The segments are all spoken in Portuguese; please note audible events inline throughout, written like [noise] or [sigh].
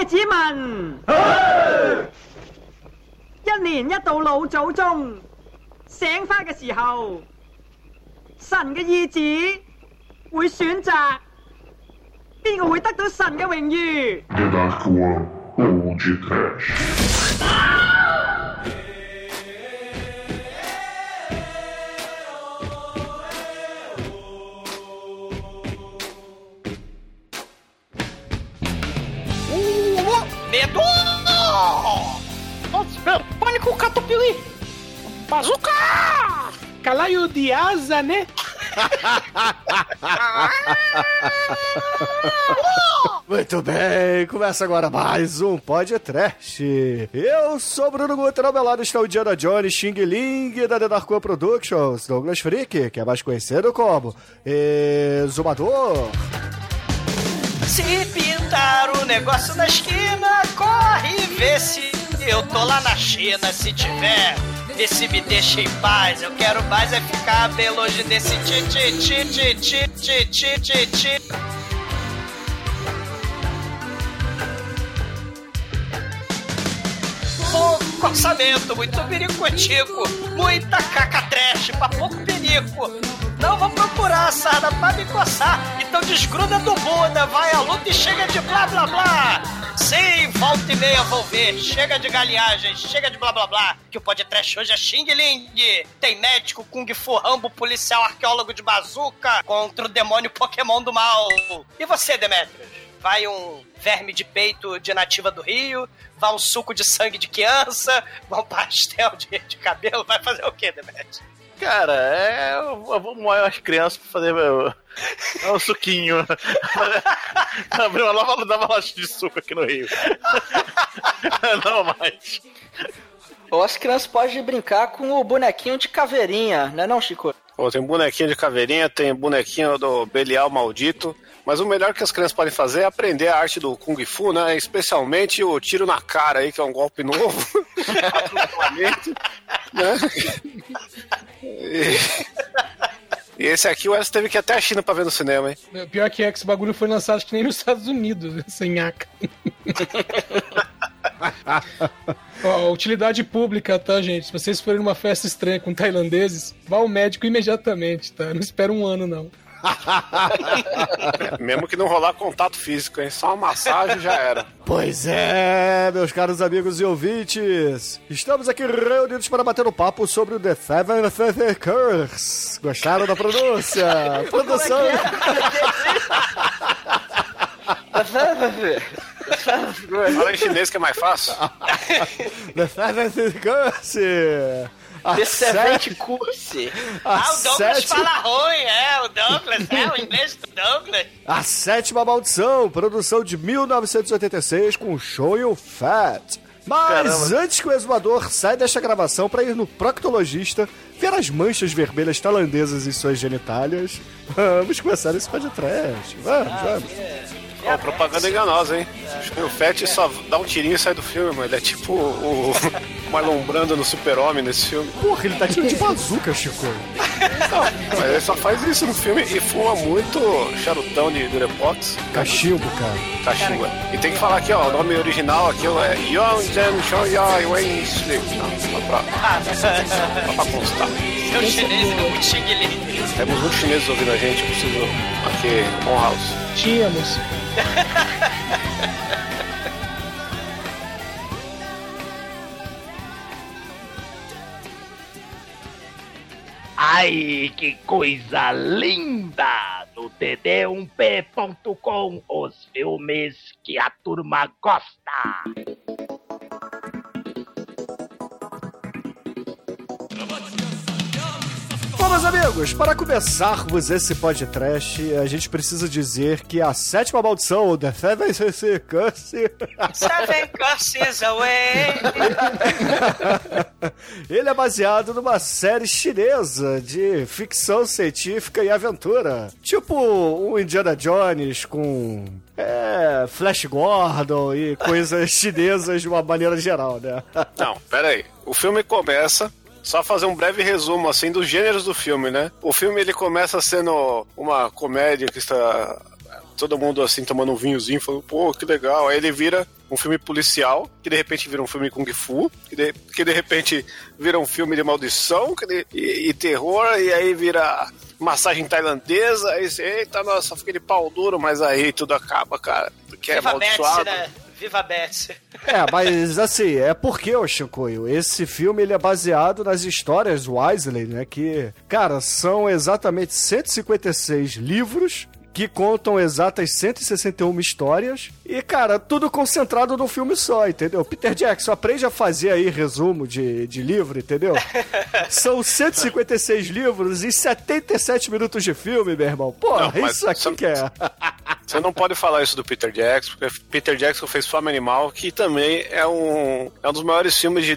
嘅子民。一年一度老祖宗醒花嘅時候，神嘅意志會選擇邊個會得到神嘅榮譽。Bazuca! Calaio de asa, né? [laughs] Muito bem, começa agora mais um podcast. Eu sou Bruno Guter, ao meu lado está o Diana Jones, Xing Ling da The Dark One Productions, Douglas Freak, que é mais conhecido como Exumador. Se pintar o negócio na esquina, corre e vê se eu tô lá na China. Se tiver, vê se me deixa em paz. Eu quero mais é ficar bem longe desse ti ti ti ti ti ti ti ti ti. Pouco orçamento, muito biricutico, muita caca trash pra pouco perico. Não vou procurar sarda pra me coçar, então desgruda do Buda, vai à luta e chega de blá blá blá. Sim, volta e meia vou ver, chega de galinhagem, chega de blá blá blá, que o podcast hoje é Xing Ling. Tem médico, Kung Fu, Rambo, policial, arqueólogo de bazuca contra o demônio Pokémon do mal. E você, Demetrius? Vai um verme de peito de nativa do Rio, vai um suco de sangue de criança, vai um pastel de, de cabelo, vai fazer o quê, Demet? Cara, é. Eu vou moer as crianças pra fazer meu. É um suquinho. [laughs] Abrir uma nova, nova loja de suco aqui no Rio. [laughs] Não mais. Ou as crianças podem brincar com o bonequinho de caveirinha, né não, Chico? Pô, tem bonequinho de caveirinha, tem bonequinho do Belial maldito. Mas o melhor que as crianças podem fazer é aprender a arte do Kung Fu, né? Especialmente o tiro na cara aí, que é um golpe novo. [laughs] Né? E... e esse aqui o Wes teve que ir até a China pra ver no cinema, hein? Pior que é que esse bagulho foi lançado acho que nem nos Estados Unidos, [laughs] sem aca. [laughs] Ó, utilidade pública, tá, gente? Se vocês forem numa festa estranha com tailandeses, vá ao médico imediatamente, tá? Não espera um ano, não. [laughs] Mesmo que não rolar contato físico, hein? Só uma massagem já era. Pois é, meus caros amigos e ouvintes, estamos aqui reunidos para bater um papo sobre o The Seven Feather Curse. Gostaram da pronúncia? [laughs] Produção. [laughs] Fala em chinês que é mais fácil. The Seven Feather Curse. A Excelente curso. a Ah, o Douglas sete- fala ruim, é, o Douglas, é, o inglês do Douglas. A Sétima Maldição, produção de 1986 com Show Fat. Mas Caramba. antes que o exumador saia desta gravação para ir no proctologista ver as manchas vermelhas tailandesas em suas genitálias, vamos começar esse podcast. Vamos, vamos. Ó, propaganda enganosa, hein? O Fett só dá um tirinho e sai do filme, mano. Ele é tipo o, o Marlon Brando no Super-Homem nesse filme. Porra, ele tá tirando de bazuca, Chico. Mas ele só faz isso no filme e fuma muito charutão de Durepox. Cachimbo, cara. Cachimba. E tem que falar aqui, ó, o nome original aqui é Yong Jen Shoyai Wen Sli. Não, só pra, só pra constar. Seu chinês é muito xing-ling. Temos muitos chineses ouvindo a gente, preciso aqui, on house. Tínhamos. [laughs] Ai, que coisa linda! No td1p.com, os filmes que a turma gosta. Bom, meus amigos, para começarmos esse podcast, a gente precisa dizer que a sétima maldição, o The Seven Curse, Seven curses away. [laughs] ele é baseado numa série chinesa de ficção científica e aventura. Tipo um Indiana Jones com é, Flash Gordon e coisas chinesas de uma maneira geral, né? Não, pera aí. O filme começa. Só fazer um breve resumo assim dos gêneros do filme, né? O filme ele começa sendo uma comédia que está todo mundo assim tomando um vinhozinho, falando, pô, que legal. Aí ele vira um filme policial, que de repente vira um filme Kung Fu, que de, que de repente vira um filme de maldição de- e, e terror, e aí vira massagem tailandesa, aí você, eita, nossa, fica de pau duro, mas aí tudo acaba, cara. Porque é amaldiçoado. né? Viva a Betsy. É, mas assim, é porque, ô Chicoio, esse filme ele é baseado nas histórias Wesley, né? Que, cara, são exatamente 156 livros que contam exatas 161 histórias. E, cara, tudo concentrado num filme só, entendeu? Peter Jackson, aprende a fazer aí resumo de, de livro, entendeu? [laughs] São 156 livros e 77 minutos de filme, meu irmão. Pô, Não, mas isso aqui só- que é. [laughs] Você não pode falar isso do Peter Jackson, porque Peter Jackson fez Fome Animal, que também é um, é um dos maiores filmes de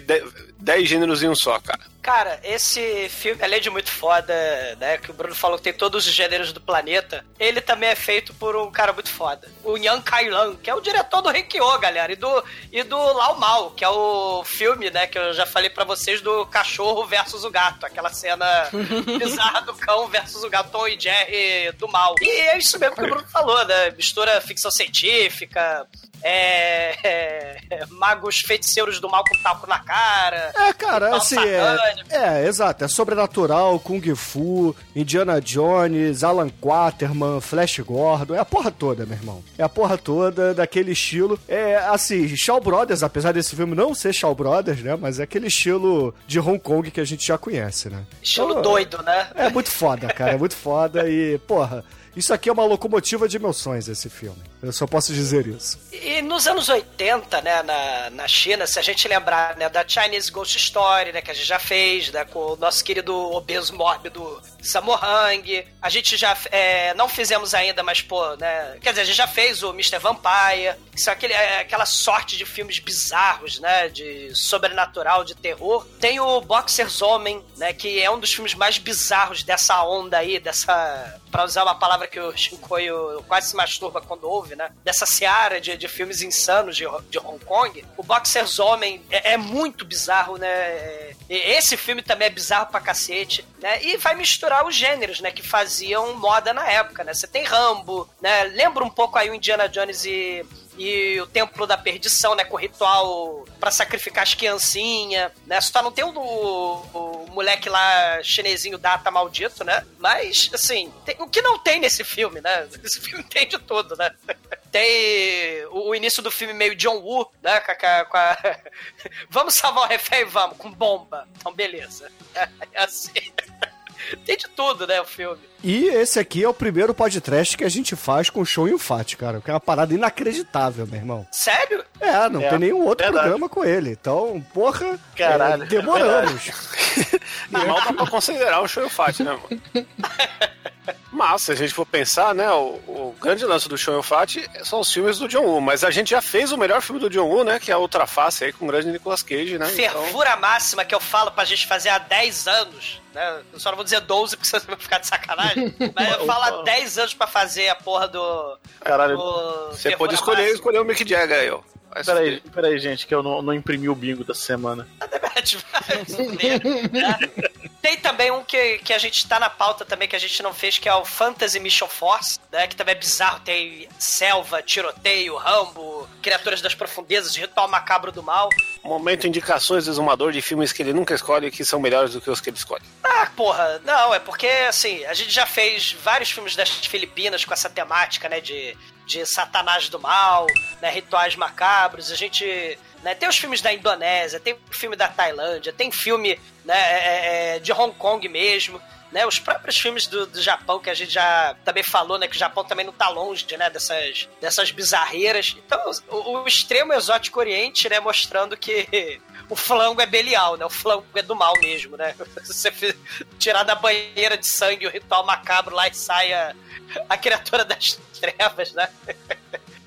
10 gêneros em um só, cara. Cara, esse filme, além de muito foda, né? Que o Bruno falou que tem todos os gêneros do planeta. Ele também é feito por um cara muito foda. O Yan Kailan, que é o diretor do Reikyo, galera. E do, e do Lao Mal, que é o filme, né? Que eu já falei pra vocês do cachorro versus o gato. Aquela cena [laughs] bizarra do cão versus o gato Tom e Jerry do mal. E é isso mesmo que o Bruno falou, né? Mistura ficção científica. É, é, magos feiticeiros do mal com talco na cara. É, cara, Ritual assim, é, é, exato, é sobrenatural, Kung Fu, Indiana Jones, Alan Quaterman, Flash Gordon, é a porra toda, meu irmão. É a porra toda daquele estilo. É, assim, Shaw Brothers, apesar desse filme não ser Shaw Brothers, né, mas é aquele estilo de Hong Kong que a gente já conhece, né. Estilo Então, doido, né? É muito foda, cara, é muito foda e, porra, isso aqui é uma locomotiva de emoções, esse filme. Eu só posso dizer isso. E nos anos 80, né, na, na China, se a gente lembrar né, da Chinese Ghost Story, né, que a gente já fez, né, com o nosso querido obeso mórbido Samohang, a gente já é, não fizemos ainda, mas pô, né, quer dizer, a gente já fez o Mr. Vampire, que são aquele, é, aquela sorte de filmes bizarros, né, de sobrenatural, de terror. Tem o Boxer's Homem, né, que é um dos filmes mais bizarros dessa onda aí, dessa, pra usar uma palavra que o Shinkoio quase se masturba quando ouve, né? Dessa seara de, de filmes insanos de, de Hong Kong. O Boxer's Homem é, é muito bizarro, né? É- e esse filme também é bizarro pra cacete, né? E vai misturar os gêneros, né? Que faziam moda na época, né? Você tem Rambo, né? Lembra um pouco aí o Indiana Jones e e o Templo da Perdição, né? Com o ritual pra sacrificar as criancinhas, né? Só não tem o, o, o moleque lá chinesinho data maldito, né? Mas, assim, tem- o que não tem nesse filme, né? [laughs] Esse filme tem de tudo, né? [laughs] Tem o, o início do filme meio John Woo, né? Com a- com a- [laughs] vamos salvar o refém, vamos, com bomba. Então, beleza. É assim. [laughs] Tem de tudo, né, o filme. E esse aqui é o primeiro podcast que a gente faz com o Show e o Fat, cara. Que é uma parada inacreditável, meu irmão. Sério? É, não É, tem nenhum outro verdade. programa com ele. Então, porra, Caralho, é, demoramos. Na [laughs] mal dá pra considerar o Show Fat, né, mano? [laughs] Mas, se a gente for pensar, né, o, o grande lance do Show Fat são os filmes do John Woo, mas a gente já fez o melhor filme do John Woo, né, que é a Outra Face aí, com o grande Nicolas Cage, né? Então, Fervura máxima que eu falo pra gente fazer há 10 anos, né? Eu só não vou dizer 12 porque [laughs] você vai ficar de sacanagem. Mas eu falo há 10 anos pra fazer a porra do. Caralho, do você pode escolher Máxima. escolher o Mick Jagger aí, ó. Peraí, peraí, gente, que eu não, não imprimi o bingo da semana. [laughs] Tem também um que, que a gente tá na pauta também, que a gente não fez, que é o Fantasy Mission Force, né? Que também é bizarro. Tem selva, tiroteio, rambo, criaturas das profundezas, ritual macabro do mal. Momento indicações do exumador de filmes que ele nunca escolhe que são melhores do que os que ele escolhe. Ah, porra, não, é porque, assim, a gente já fez vários filmes das Filipinas com essa temática, né, de, de satanás do mal, né, rituais macabros, a gente... Né, tem os filmes da Indonésia, tem filme da Tailândia, tem filme né, é, é, de Hong Kong mesmo, né, os próprios filmes do, do Japão, que a gente já também falou, né, que o Japão também não tá longe, né, dessas, dessas bizarreiras. Então, o, o extremo exótico oriente, né, mostrando que o flango é Belial, né, o flango é do mal mesmo, né. [laughs] Você tirar da banheira de sangue o ritual macabro lá e saia a criatura das trevas, né. [laughs]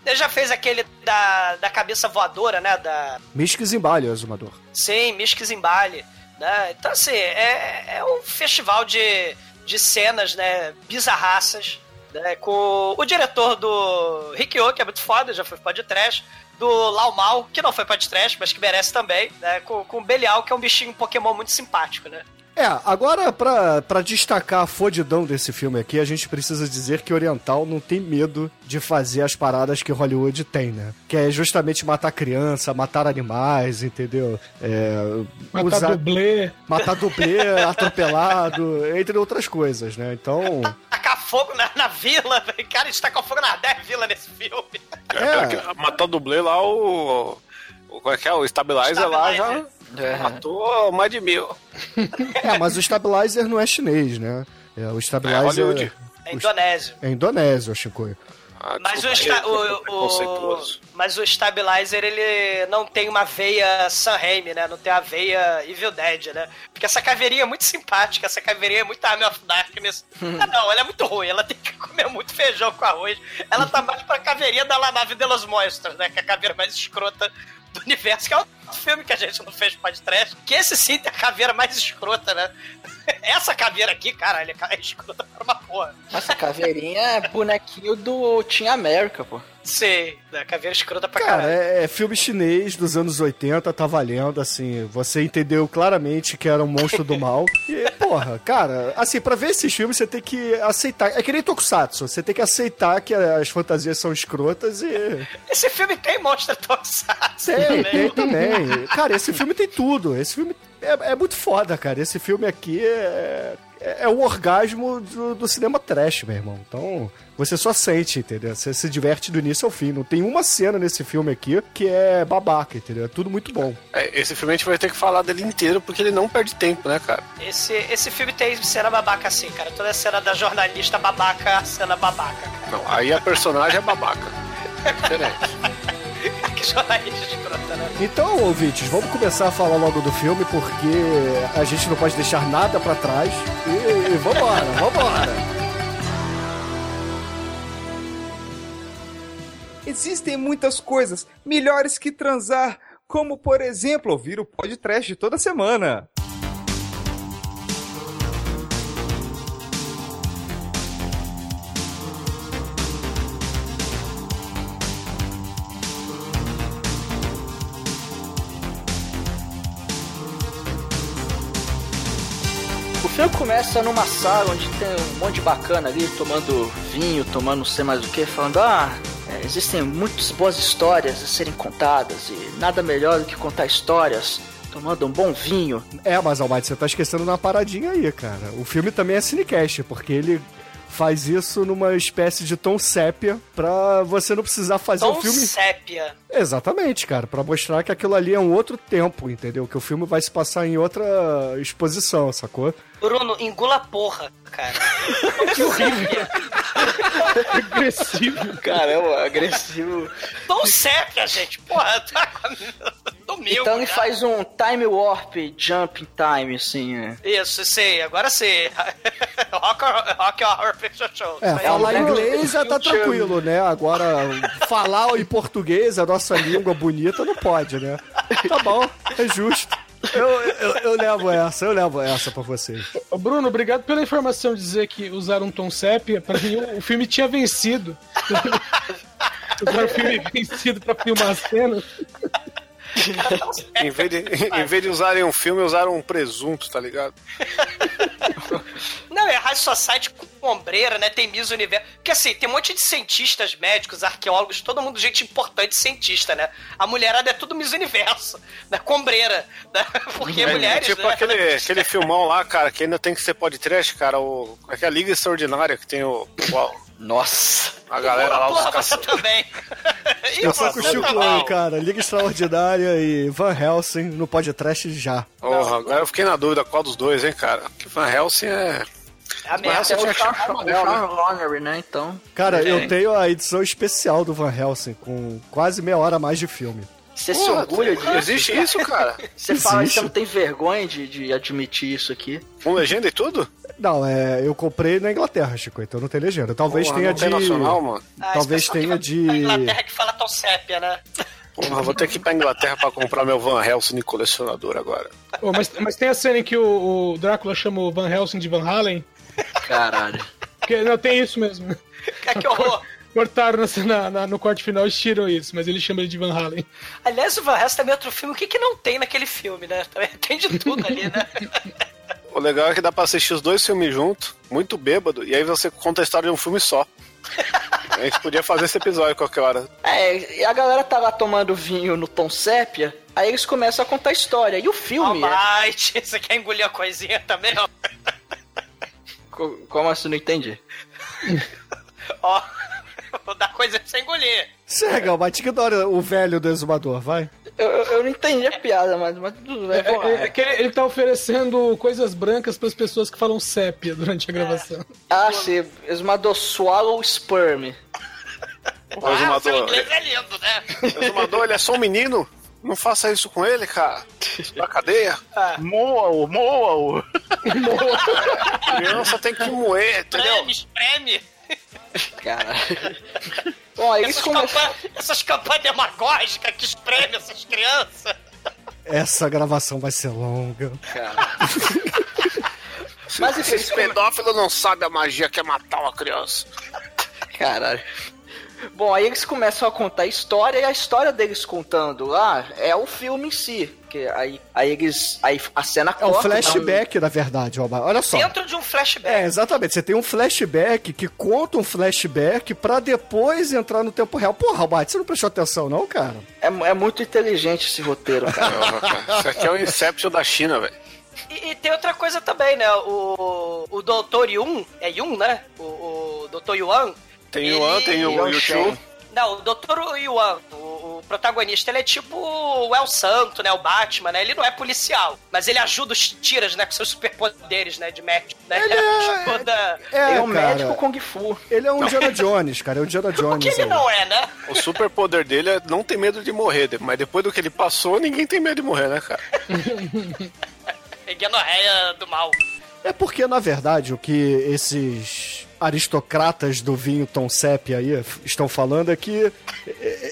Ele já fez aquele da, da cabeça voadora, né, da... Mística Zimbalho, Azumador. Sim, Misk Zimbali, né? Então, assim, é, é um festival de, de cenas, né, bizarraças, né, com o diretor do Rikyo, que é muito foda, já foi podcast, do Lau Mal, que não foi podcast, mas que merece também, né, com, com o Belial, que é um bichinho Pokémon muito simpático, né? É, agora pra, pra destacar a fodidão desse filme aqui, a gente precisa dizer que Oriental não tem medo de fazer as paradas que Hollywood tem, né? Que é justamente matar criança, matar animais, entendeu? É, Matar dublê. matar dublê, [laughs] atropelado, entre outras coisas, né? Então, Tacar fogo na, na vila, velho. Cara, a gente tacou fogo nas 10 vilas nesse filme. é, Matar o dublê lá, o. o como é que é? O Stabilizer, lá já É. matou mais de mil. [laughs] é, mas o Stabilizer não é chinês, né? É, o É Stabilizer Hollywood. É indonésio. é indonésio, Chico. Ah, Mas o, esta- o- o- mas o Stabilizer, ele não tem uma veia Sam Raimi, né? Não tem a veia Evil Dead, né? Porque essa caveirinha é muito simpática, essa caveirinha é muito Army of Darkness. ah, não, ela é muito ruim, ela tem que comer muito feijão com arroz. Ela tá mais pra caveirinha da La Nave de los Monstros, né? Que é a caveira mais escrota do universo, que é um filme que a gente não fez podcast, que esse sim tem a caveira mais escrota, né? [laughs] Essa caveira aqui, caralho, é escrota pra uma porra. Essa caveirinha é bonequinho do Team América, pô. Sei, a caveira escrota pra Cara, caralho. é, é filme chinês dos anos 80, tá valendo, assim, você entendeu claramente que era um monstro do mal. E, porra, cara, assim, pra ver esses filmes você tem que aceitar. É que nem Tokusatsu, você tem que aceitar que as fantasias são escrotas e. Esse filme tem monstro tokusatsu Tem, também. tem também. Cara, esse filme tem tudo. Esse filme é, é muito foda, cara. Esse filme aqui é. É, é o orgasmo do, do cinema trash, meu irmão. Então, você só sente, entendeu? Você se diverte do início ao fim. Não tem uma cena nesse filme aqui que é babaca, entendeu? É tudo muito bom. É, esse filme a gente vai ter que falar dele inteiro porque ele não perde tempo, né, cara? Esse, esse filme tem cena babaca assim, cara. Toda a cena da jornalista babaca, é cena babaca, cara. Não, aí a personagem é babaca. É diferente. [laughs] Que jornalista escrota, né? Então, ouvintes, vamos começar a falar logo do filme porque a gente não pode deixar nada pra trás. E, e vambora, [laughs] vambora. Existem muitas coisas melhores que transar, como por exemplo ouvir o podcast toda semana. Filme começa numa sala onde tem um monte de bacana ali tomando vinho, tomando não sei mais o que, falando: ah, é, existem muitas boas histórias a serem contadas e nada melhor do que contar histórias tomando um bom vinho. É, mas Almighty, você tá esquecendo uma paradinha aí, cara. O filme também é cinecast, porque ele faz isso numa espécie de tom sépia pra você não precisar fazer Tom o filme. sépia. Exatamente, cara, Pra mostrar que aquilo ali é um outro tempo, entendeu? Que o filme vai se passar em outra exposição, sacou? Bruno, engula porra, cara. [laughs] Agressivo. Caramba, agressivo. Tom sépia, gente. Porra, tá domingo. Então ele faz um time warp jump in time, assim. né? Isso, sei, agora sei. [laughs] rock, rock Horror Picture Show. É, falar um inglês já tá tranquilo, né? Agora, falar em português, a nossa língua bonita, não pode, né? Tá bom, é justo. Eu, eu, eu levo essa, eu levo essa pra vocês. Bruno, obrigado pela informação de dizer que usaram um tom sépia. Pra mim, o, filme tinha vencido. usaram [laughs] o filme vencido pra filmar a cena. Em vez, de, em vez de usarem um filme, usaram um presunto, tá ligado? Não, é High Society com ombreira, né? Tem Miss Universo. Porque assim, tem um monte de cientistas, médicos, arqueólogos, todo mundo gente importante cientista, né? A mulherada é tudo Miss Universo, né? Com ombreira. Né? Porque É, mulheres. tipo né? aquele, aquele filmão lá, cara, que ainda tem que ser podcast, cara. O, é que é a Liga Extraordinária, que tem o. o- Nossa. a galera lá, os caras. também. [laughs] Eu tô com o Chico também. aí, cara. Liga Extraordinária e Van Helsing no podcast já. Porra, agora eu fiquei na dúvida qual dos dois, hein, cara. Que Van Helsing é. É a merda. É o Sean, achado o maneiro, Sean Connery, né? Então. Cara, É. eu tenho a edição especial do Van Helsing, com quase meia hora a mais de filme. Você se Porra, orgulha disso? Existe isso, cara? Você fala que Existe. você não tem vergonha de, de admitir isso aqui? Com legenda e tudo? Não, é, eu comprei na Inglaterra, Chico, então não tem legenda. Talvez Porra, tenha de. nacional, mano. Ah, talvez tenha que de- pra Inglaterra que fala tão sépia, né? Porra, vou ter que ir pra Inglaterra pra comprar meu Van Helsing colecionador agora. Ô, mas, mas tem a cena em que o, o Drácula chama o Van Helsing de Van Halen. Caralho. Porque, não, tem isso mesmo. [laughs] Que horror. Cortaram na, na- na- no corte final e tiram isso, mas ele chama ele de Van Halen. Aliás, o Van Helsing também é outro filme. O que, que não tem naquele filme, né? Também [laughs] tem de tudo ali, né? [laughs] O legal é que dá pra assistir os dois filmes juntos, muito bêbado, e aí você conta a história de um filme só. A gente podia fazer esse episódio qualquer hora. É, e a galera tá lá tomando vinho no tom sépia, aí eles começam a contar a história. E o filme. é- Almighty, [laughs] você quer engolir a coisinha também? ó? Co- Como assim? Não entendi. Ó, vou [laughs] dar coisa pra você engolir. Segue, Almighty, ignora o velho do exumador, vai. Eu, eu, eu não entendi a piada, mas, mas tudo bem. É, é- é que ele, ele tá oferecendo coisas brancas pras pessoas que falam sépia durante a gravação. Ah, sim. Esmador Swallow Sperm. O [laughs] Ah, exumador, seu inglês é lindo, né? o [laughs] exumador, ele é só um menino. Não faça isso com ele, cara. Na cadeia. Moa-o, moa-o. Criança tem que moer, entendeu? Espreme, espreme. Cara. Bom, aí Essas começam. campanhas, essas campanhas demagógicas que espreme essas crianças. Essa gravação vai ser longa. [laughs] Mas enfim, Esse pedófilo não sabe a magia que é matar uma criança. Caralho. Bom, aí eles começam a contar a história e a história deles contando lá é o filme em si. Que aí, aí eles. Aí a cena É um corta, flashback, na verdade, Almighty. Olha só. Dentro de um flashback. É, exatamente. Você tem um flashback que conta um flashback pra depois entrar no tempo real. Porra, Almighty, você não prestou atenção, não, cara? É, é muito inteligente esse roteiro, [laughs] cara. Isso aqui é o Inception da China, velho. E, e tem outra coisa também, né? O, o Dr. Yun, é Yun, né? O, o Dr. Yuan. Tem o Yuan, tem o YouTube. Não, o Dr. Yuan, o, o protagonista, ele é tipo o El Santo, né? O Batman, né? Ele não é policial, mas ele ajuda os tiras, né? Com seus superpoderes, né? De médico, né? Ele ajuda... É, Ele é um cara. médico Kung Fu. Ele é um Indiana Jones, cara. É um Indiana Jones. O que ele aí. não é, né? O superpoder dele é não ter medo de morrer, mas depois do que ele passou, ninguém tem medo de morrer, né, cara? [laughs] É guianorreia do mal. É porque, na verdade, o que esses aristocratas do vinho Tom Sepp aí estão falando é que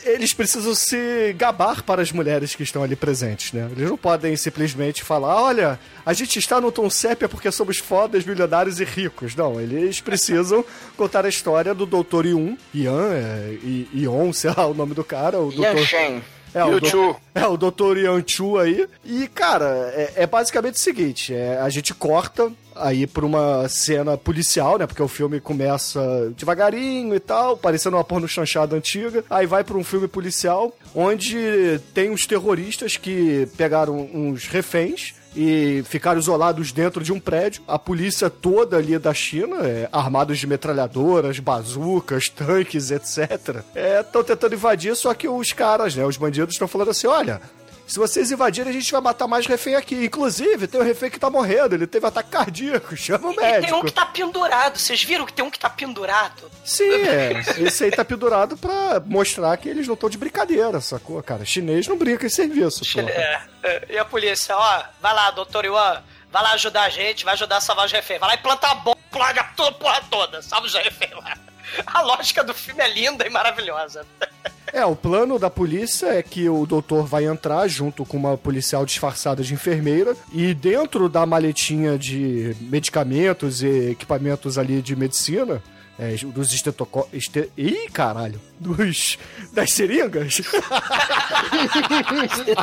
eles precisam se gabar para as mulheres que estão ali presentes, né? Eles não podem simplesmente falar, olha, a gente está no Tom Sepp é porque somos fodas, milionários e ricos. Não, eles precisam [laughs] contar a história do Dr. Yun, Ian, é, Ion, sei lá o nome do cara, o Dr. Shen. É, o, do- [laughs] é, o Dr. Yan Chu aí. E, cara, é, é basicamente o seguinte: é, a gente corta aí pra uma cena policial, né? Porque o filme começa devagarinho e tal, parecendo uma porno chanchada antiga. Aí vai pra um filme policial, onde tem uns terroristas que pegaram uns reféns e ficaram isolados dentro de um prédio. A polícia toda ali da China, é, armados de metralhadoras, bazucas, tanques, etc., estão tentando invadir, só que os caras, né, os bandidos estão falando assim, olha... Se vocês invadirem, a gente vai matar mais refém aqui. Inclusive, tem um refém que tá morrendo. Ele teve ataque cardíaco. [laughs] Chama o E tem médico. um que tá pendurado. Vocês viram que tem um que tá pendurado? Sim, é. Esse aí tá pendurado pra mostrar que eles não estão de brincadeira, sacou, cara? Chinês não brinca em serviço, pô. É, e a polícia, ó, vai lá, doutor Yuan, vai lá ajudar a gente, vai ajudar a salvar os reféns. Vai lá e planta a bomba, plaga toda, porra toda, salva os reféns lá. [laughs] A lógica do filme é linda e maravilhosa. [laughs] É, o plano da polícia é que o doutor vai entrar junto com uma policial disfarçada de enfermeira e dentro da maletinha de medicamentos e equipamentos ali de medicina, é, dos estetocó... Este... Ih, caralho! Dos... das seringas? [laughs]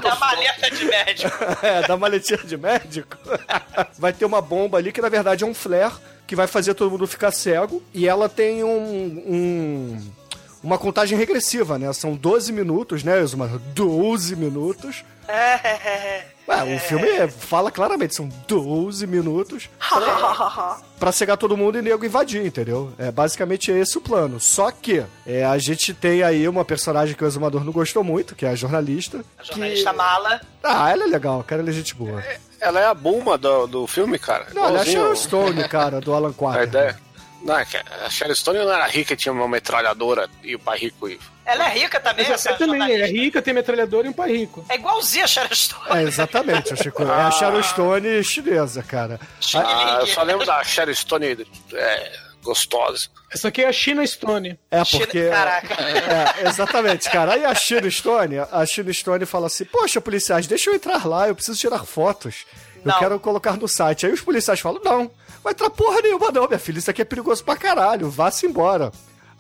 Da maleta de médico. [laughs] é, da maletinha de médico. [laughs] vai ter uma bomba ali que na verdade é um flare que vai fazer todo mundo ficar cego e ela tem um... um uma contagem regressiva, né? São 12 minutos, né, Exuma? 12 minutos. É, [laughs] Ué, o filme fala claramente, são 12 minutos [laughs] pra cegar todo mundo e nego invadir, entendeu? É basicamente esse o plano. Só que é, a gente tem aí uma personagem que o Exumador não gostou muito, que é a jornalista. a jornalista mala. Ah, ela é legal, cara, ela é gente boa. Ela é a Bulma do, do filme, cara. Não, ela é a Sharon Stone, cara, do Alan [laughs] A Quatermain. ideia. Não, é a Sharon Stone não era rica, tinha uma metralhadora e o pai rico e Ela é rica também, Mas essa também é jornalista. rica, tem metralhador e um pai rico. É igualzinha a Sharon Stone. É, exatamente, Chico. É a Sharon Stone chinesa, cara. Ah, eu só lembro da Sharon Stone é, gostosa. Essa aqui é a China Stone. É, China- porque. Caraca. É, exatamente, cara. Aí a Chino Stone, a Chino Stone fala assim: Poxa, policiais, deixa eu entrar lá, eu preciso tirar fotos. Eu Não. quero colocar no site. Aí os policiais falam: Não, vai entrar porra nenhuma, não, minha filha. Isso aqui é perigoso pra caralho, vá-se embora.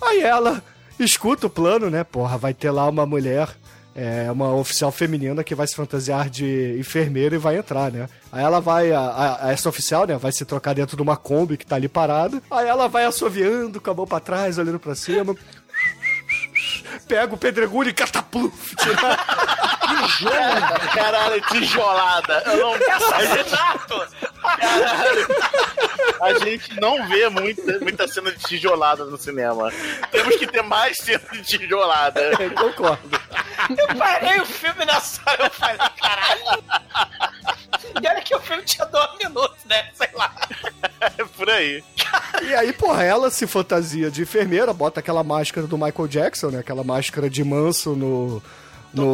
Aí ela escuta o plano, né? Porra, vai ter lá uma mulher É uma oficial feminina que vai se fantasiar de enfermeira e vai entrar, né? Aí ela vai, a, a- essa oficial, né, vai se trocar dentro de uma Kombi que tá ali parada. Aí ela vai assoviando com a mão pra trás, olhando pra cima. Pega o pedregulho e catapluf. [laughs] tira- Caralho, tijolada. Eu não... caralho, a gente não vê muita, muita cena de tijolada no cinema. Temos que ter mais cena de tijolada. Eu concordo. Eu parei o filme nessa hora, eu falei, caralho. E olha que o filme tinha dois minutos, né? Sei lá. É por aí. E aí, porra, ela se fantasia de enfermeira, bota aquela máscara do Michael Jackson, né? Aquela máscara de manso no. No,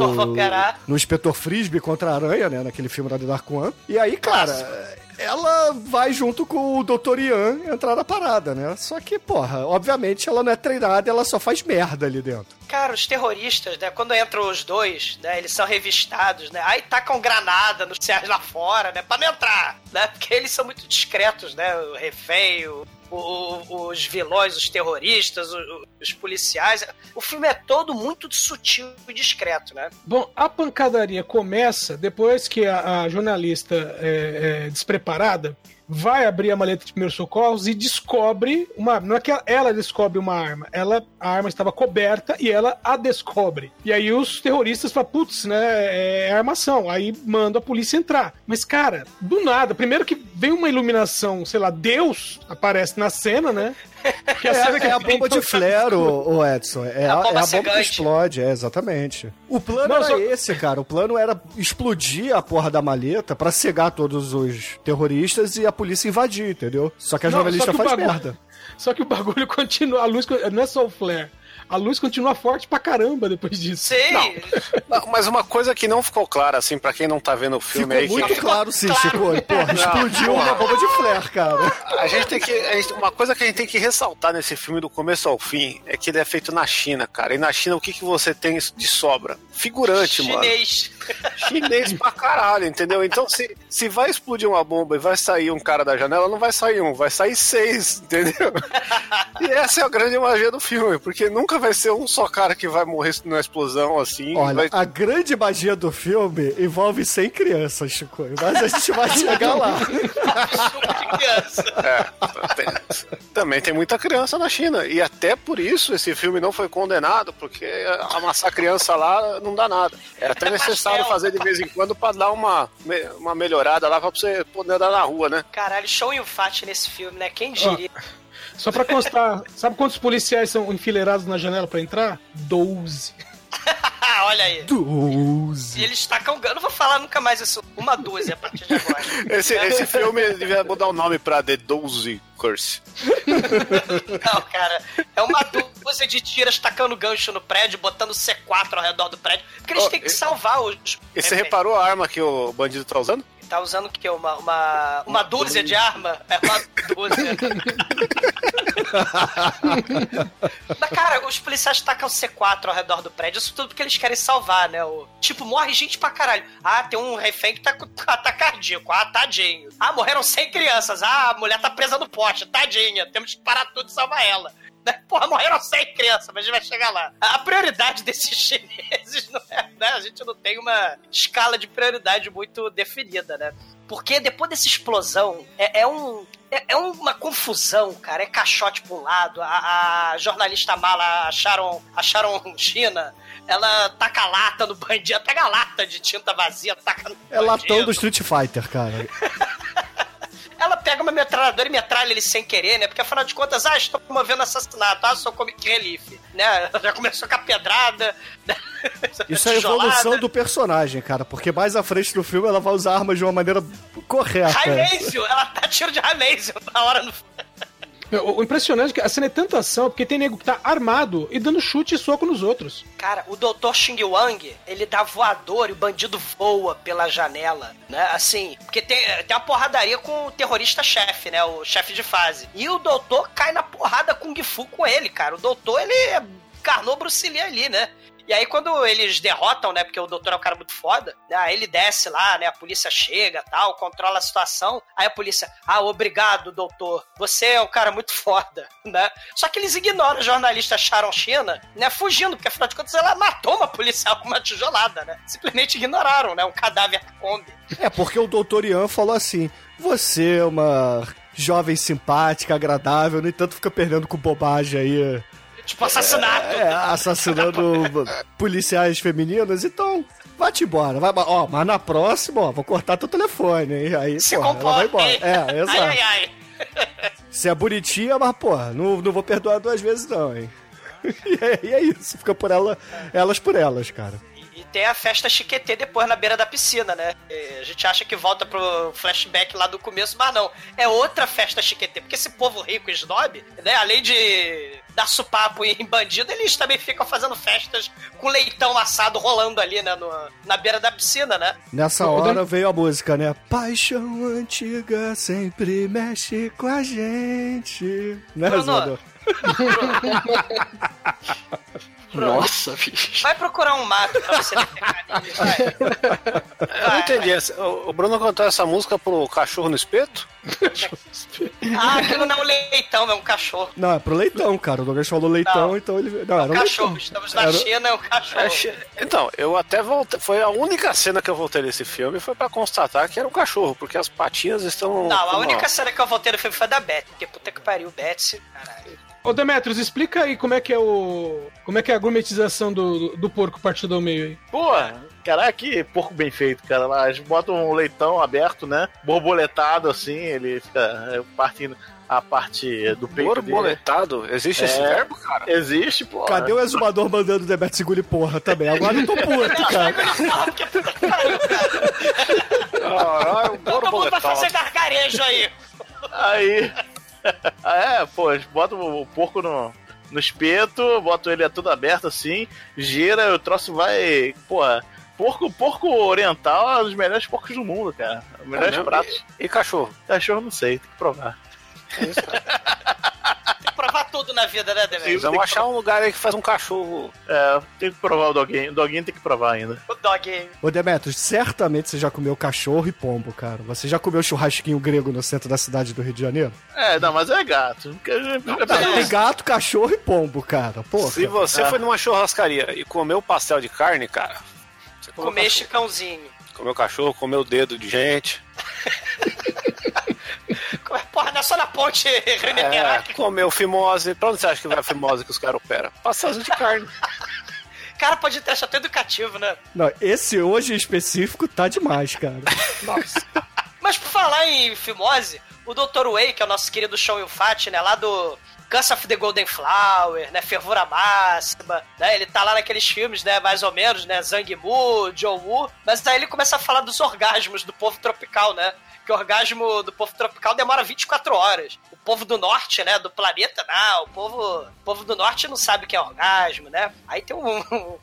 no Inspetor Frisbee contra a Aranha, né? Naquele filme da The Dark One. E aí, cara, ela vai junto com o Dr. Ian entrar na parada, né? Só que, porra, obviamente ela não é treinada, ela só faz merda ali dentro. Cara, os terroristas, né? Quando entram os dois, né? Eles são revistados, né? Aí tacam granada nos céus lá fora, né? Pra não entrar, né? Porque eles são muito discretos, né? O refém, o- os vilões, os terroristas, os policiais. O filme é todo muito sutil e discreto, né? Bom, a pancadaria começa depois que a, a jornalista é, é, despreparada vai abrir a maleta de primeiros socorros e descobre uma. Não é que ela descobre uma arma, ela a arma estava coberta e ela a descobre. E aí os terroristas falam, putz, né? É armação. Aí manda a polícia entrar. Mas, cara, do nada, primeiro que vem uma iluminação, sei lá, Deus aparece na cena, né? [laughs] Que É, cena é a vem bomba de [laughs] flare, o, Edson. É, É a a, bomba é a bomba que explode, é, exatamente. O plano Não, era só- esse, cara. O plano era explodir a porra da maleta pra cegar todos os terroristas e a polícia invadir, entendeu? Só que a Não, jornalista que faz bagulho- merda. Só que o bagulho [laughs] continua, a luz não é só o flare. A luz continua forte pra caramba depois disso. Sim! [laughs] Não, Mas uma coisa que não ficou clara, assim, pra quem não tá vendo o filme Ficou aí, muito que claro, sim, Chico. Porra, explodiu uma bomba de flare, cara. a gente tem que. a gente- uma coisa que a gente tem que ressaltar nesse filme do começo ao fim é que ele é feito na China, cara. E na China o que, que você tem de sobra? Figurante, mano. Chinês. Chinês pra caralho, entendeu? Então, se, se vai explodir uma bomba e vai sair um cara da janela, não vai sair um, vai sair seis, entendeu? E essa é a grande magia do filme, porque nunca vai ser um só cara que vai morrer na explosão assim. Olha, vai... a grande magia do filme envolve 100 crianças, Chico. Mas a gente vai chegar lá. É, tem- também tem muita criança na China. E até por isso esse filme não foi condenado, porque amassar criança lá não dá nada. É até necessário fazer de vez em quando pra dar uma, uma melhorada lá pra você poder andar na rua, né? Caralho, show e o fat nesse filme, né? Quem diria? Só pra constar, sabe quantos policiais são enfileirados na janela pra entrar? 12. Ah, [laughs] olha aí. Doze. E eles tacam gano. Não vou falar nunca mais isso. Uma dúzia a partir de agora. [laughs] Esse, esse filme devia mudar o nome pra The Doze Curse. [laughs] Não, cara. É uma dúzia de tiras tacando gancho no prédio, botando C4 ao redor do prédio. Porque eles Oh, têm que e- salvar os. E você reparou a arma que o bandido tá usando? Tá usando o quê? Uma, uma, uma dúzia de arma? É uma dúzia. [laughs] Mas, cara, os policiais tacam C4 ao redor do prédio, isso tudo porque eles querem salvar, né? O, tipo, morre gente pra caralho. Ah, tem um refém que tá com ataque cardíaco. Ah, tadinho. Ah, morreram 100 crianças. Ah, a mulher tá presa no poste. Tadinha. Temos que parar tudo e salvar ela. Né? Porra, morreram 100 crianças, mas a gente vai chegar lá. A prioridade desses [laughs] chineses não é, né? A gente não tem uma escala de prioridade muito definida, né? Porque depois dessa explosão, é, é um. É, é uma confusão, cara. É caixote pra um lado. A, a jornalista mala acharam, acharam China. Ela taca lata no bandido. Pega a lata de tinta vazia, taca no É latão bandido. do Street Fighter, cara. [laughs] Ela pega uma metralhadora e metralha ele sem querer, né? Porque afinal de contas, ah, estou promovendo assassinato, ah, sou comic relief, né? Já começou com a pedrada. né? [laughs] Isso é a evolução do personagem, cara. Porque mais à frente do filme ela vai usar armas de uma maneira correta. Laser, ela dá tiro de laser na hora no. O o impressionante é que a cena é tanta ação, porque tem nego que tá armado e dando chute e soco nos outros. Cara, o Dr. Xing Wang, ele dá voador e o bandido voa pela janela, né? Assim, porque tem, tem uma porradaria com o terrorista-chefe, né? O chefe de fase. E o doutor cai na porrada Kung Fu com ele, cara. O doutor, ele encarnou Bruce Lee ali, né? E aí, quando eles derrotam, né? Porque o doutor é um cara muito foda, né? Ele desce lá, né? A polícia chega tal, controla a situação. Aí a polícia, ah, obrigado, doutor. Você é um cara muito foda, [laughs] né? Só que eles ignoram a jornalista Sharon China, né? Fugindo, porque afinal de contas ela matou uma policial com uma tijolada, né? Simplesmente ignoraram, né? Um cadáver da Kombi. É porque o doutor Ian falou assim: você é uma jovem simpática, agradável, no entanto fica perdendo com bobagem aí. Tipo, assassinato. É, assassinando policiais femininas, então. Vai-te embora, vai, ó, mas na próxima, ó, vou cortar teu telefone, hein? Aí, Se comporta, vai embora. É, exato. Ai, ai, ai. Você é bonitinha, mas, pô, não, não vou perdoar duas vezes, não, hein? [laughs] E é, e é isso, fica por ela, elas por elas, cara. Tem a festa chiquetê depois na beira da piscina, né? E a gente acha que volta pro flashback lá do começo, mas não. É outra festa chiquetê, porque esse povo rico e snob, né? Além de dar supapo em bandido, eles também ficam fazendo festas com leitão assado rolando ali, né? no- na beira da piscina, né? Nessa hora veio a música, né? Paixão antiga sempre mexe com a gente. Né, Bruno? [laughs] [laughs] Zodô? Nossa, bicho. Vai procurar um mato pra você nele, vai. Eu não entendi. O Bruno cantou essa música pro cachorro no espeto? Ah, aquilo não é um leitão, é um cachorro. Não, é pro leitão, cara. O Douglas falou leitão, Não. então ele. Não, era um Cachorro, leitão. estamos na Era- China, é um cachorro. Achei- Então, eu até voltei. Foi a única cena que eu voltei nesse filme foi pra constatar que era um cachorro, porque as patinhas estão. Não, a única cena que eu voltei no filme foi da Beth, porque puta que pariu, Betsy, caralho. Ô Demetrios, explica aí como é que é o. Como é que é a gourmetização do, do porco partido ao meio aí. Pô, caraca, que porco bem feito, cara. Lá, eles botam um leitão aberto, né? Borboletado assim, ele fica é, partindo a parte do peito dele. Borboletado? Existe esse É. verbo, cara? Existe, pô. Cadê o exumador mandando o Demet Segure porra também? Agora eu tô puto, [laughs] cara. Caralho, um Todo mundo vai borboletado. fazer gargarejo aí. Aí. [laughs] é, pô, botam o porco no, no espeto, botam ele tudo aberto assim, gira, o troço vai. Pô, porco, porco oriental é um dos melhores porcos do mundo, cara. Os melhores Caramba, pratos. E, e cachorro? Cachorro não sei, tem que provar. [laughs] Tem que provar tudo na vida, né, Demetrio? Vamos achar um lugar aí que faz um cachorro. É, tem que provar o doguinho. O doguinho tem que provar ainda. O dog. Ô Demetrios, certamente você já comeu cachorro e pombo, cara. Você já comeu churrasquinho grego no centro da cidade do Rio de Janeiro? É, não, mas é gato. Tem gato, cachorro e pombo, cara. Porra. Se você foi numa churrascaria e comeu pastel de carne, cara. Você comeu Comer chicãozinho. Comeu cachorro, comeu dedo de gente. [laughs] Porra, não é só na ponte [laughs] É, comeu fimose. Pra onde você acha que vai a fimose que os caras operam? Pastelzinho de carne. [laughs] Cara, pode ter até educativo, né? Não, esse hoje em específico tá demais, cara. [laughs] Mas por falar em fimose, o Dr. Way, que é o nosso querido Sean Yufat, né, lá do Guns of the Golden Flower, né, Fervura Máxima, né, ele tá lá naqueles filmes, né, mais ou menos, né, Zhang Mu, John Woo, mas aí ele começa a falar dos orgasmos do povo tropical, né, que o orgasmo do povo tropical demora 24 horas. O povo do norte, né, do planeta, não, o povo, o povo do norte não sabe o que é orgasmo, né, aí tem um... [laughs] um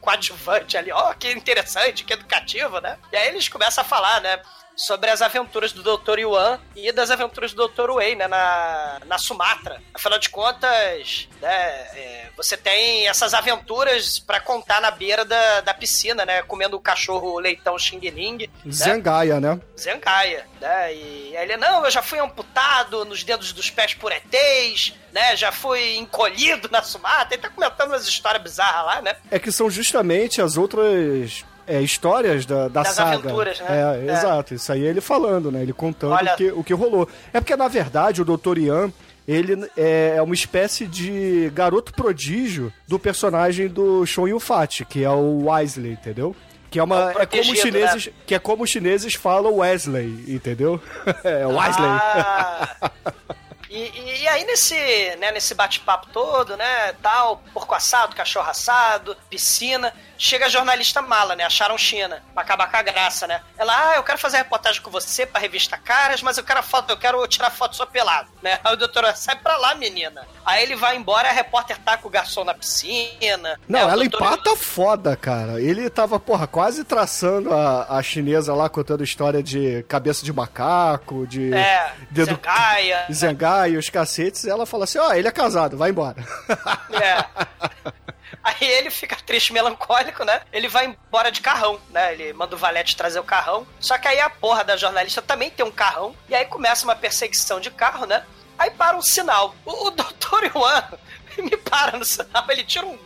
coadjuvante ali, ó, que interessante, que educativo, né? E aí eles começam a falar, né? Sobre as aventuras do Dr. Yuan e das aventuras do Dr. Wei, né? Na, na Sumatra. Afinal de contas, né? é, você tem essas aventuras pra contar na beira da, da piscina, né? Comendo o cachorro leitão Xing Ling. né? Zangaia, né? Zengaia, né? E aí ele, não, eu já fui amputado nos dedos dos pés por ETs, né? Já fui encolhido na Sumatra. Ele tá comentando umas histórias bizarras lá, né? É que são justamente as outras é, histórias da, da Das saga. aventuras, né? É, É. exato. Isso aí é ele falando, né? Ele contando Olha- o, que, o que rolou. É porque, na verdade, o Dr. Ian, ele é uma espécie de garoto prodígio do personagem do Shon Yun-Fat, que é o Wesley, entendeu? Que é, uma, É é como os protegido, chineses, que é como os chineses falam Wesley, entendeu? [laughs] é Wesley. Ah, e, e- e aí nesse, né, nesse bate-papo todo, né, tal, porco assado, cachorro assado, piscina, chega a jornalista mala, né, a Sharon China, pra acabar com a graça, né. Ela, ah, eu quero fazer reportagem com você pra revista Caras, mas eu quero foto, eu quero tirar foto só pelado, né. Aí o doutor, sai pra lá, menina. Aí ele vai embora, a repórter tá com o garçom na piscina. Não, né, o ela doutor- empata foda, cara. Ele tava, porra, quase traçando a, a chinesa lá, contando história de cabeça de macaco, de É, dedo Zengaia. [laughs] zengai, os cacetes. E ela fala assim: ó, ele é casado, vai embora. É. [laughs] Aí ele fica triste, melancólico, né? Ele vai embora de carrão, né? Ele manda o valete trazer o carrão. Só que aí a porra da jornalista também tem um carrão. E aí começa uma perseguição de carro, né? Aí para um sinal. O, o doutor Yuan [laughs] me para no sinal, ele tira um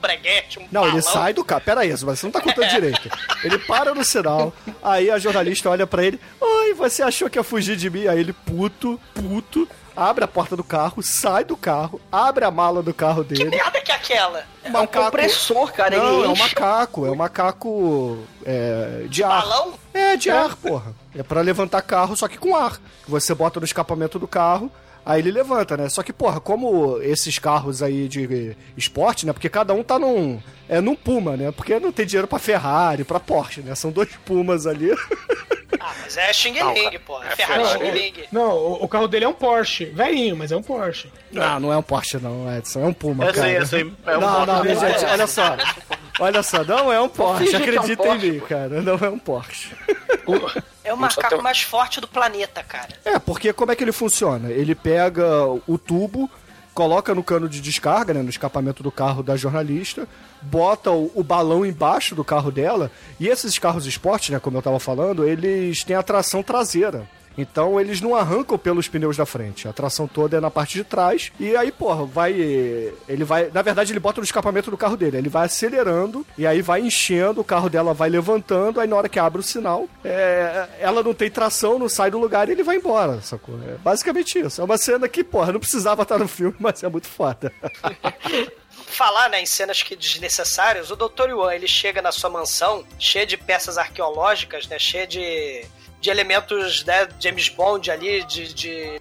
breguete, um Não, ele balão. sai do carro. Pera aí, mas você não tá contando direito. Ele para no sinal, aí a jornalista olha pra ele. Oi, você achou que ia fugir de mim? Aí ele, puto, puto, abre a porta do carro, sai do carro, abre a mala do carro Que dele. merda que é aquela? É um compressor, cara. Não, é um macaco, é um macaco é, de ar. Balão? É, de ar, porra. É pra levantar carro, só que com ar. Que você bota no escapamento do carro, aí ele levanta, né? Só que, porra, como esses carros aí de esporte, né? Porque cada um tá num. É num Puma, né? Porque não tem dinheiro pra Ferrari, pra Porsche, né? São dois Pumas ali. [laughs] Mas é Xing Ling, pô. É Ferrari Não, Xing Ling. Não, o, o carro dele é um Porsche. Velhinho, mas é um Porsche. Não, não é um Porsche, não, Edson. É um Puma, Eu cara. sei, eu sei. É um não, não, gente, olha só. Olha só, não é um Porsche. que é um Acredita Porsche, em mim, cara. Não é um Porsche. É o macaco mais forte do planeta, cara. É, porque como é que ele funciona? Ele pega o tubo, coloca no cano de descarga, né, no escapamento do carro da jornalista, bota o, o balão embaixo do carro dela, e esses carros esporte, né, como eu tava falando, eles têm a tração traseira. Então eles não arrancam pelos pneus da frente. A tração toda é na parte de trás. E aí, porra, vai. Ele vai. Na verdade, ele bota no escapamento do carro dele. Ele vai acelerando e aí vai enchendo, o carro dela vai levantando. Aí na hora que abre o sinal, é, ela não tem tração, não sai do lugar e ele vai embora, sacou? É basicamente isso. É uma cena que, porra, não precisava estar no filme, mas é muito foda. [laughs] Falar, né, em cenas que desnecessárias, o Dr. Yuan, ele chega na sua mansão, cheia de peças arqueológicas, né, cheia de, de elementos, né, James Bond ali, de, de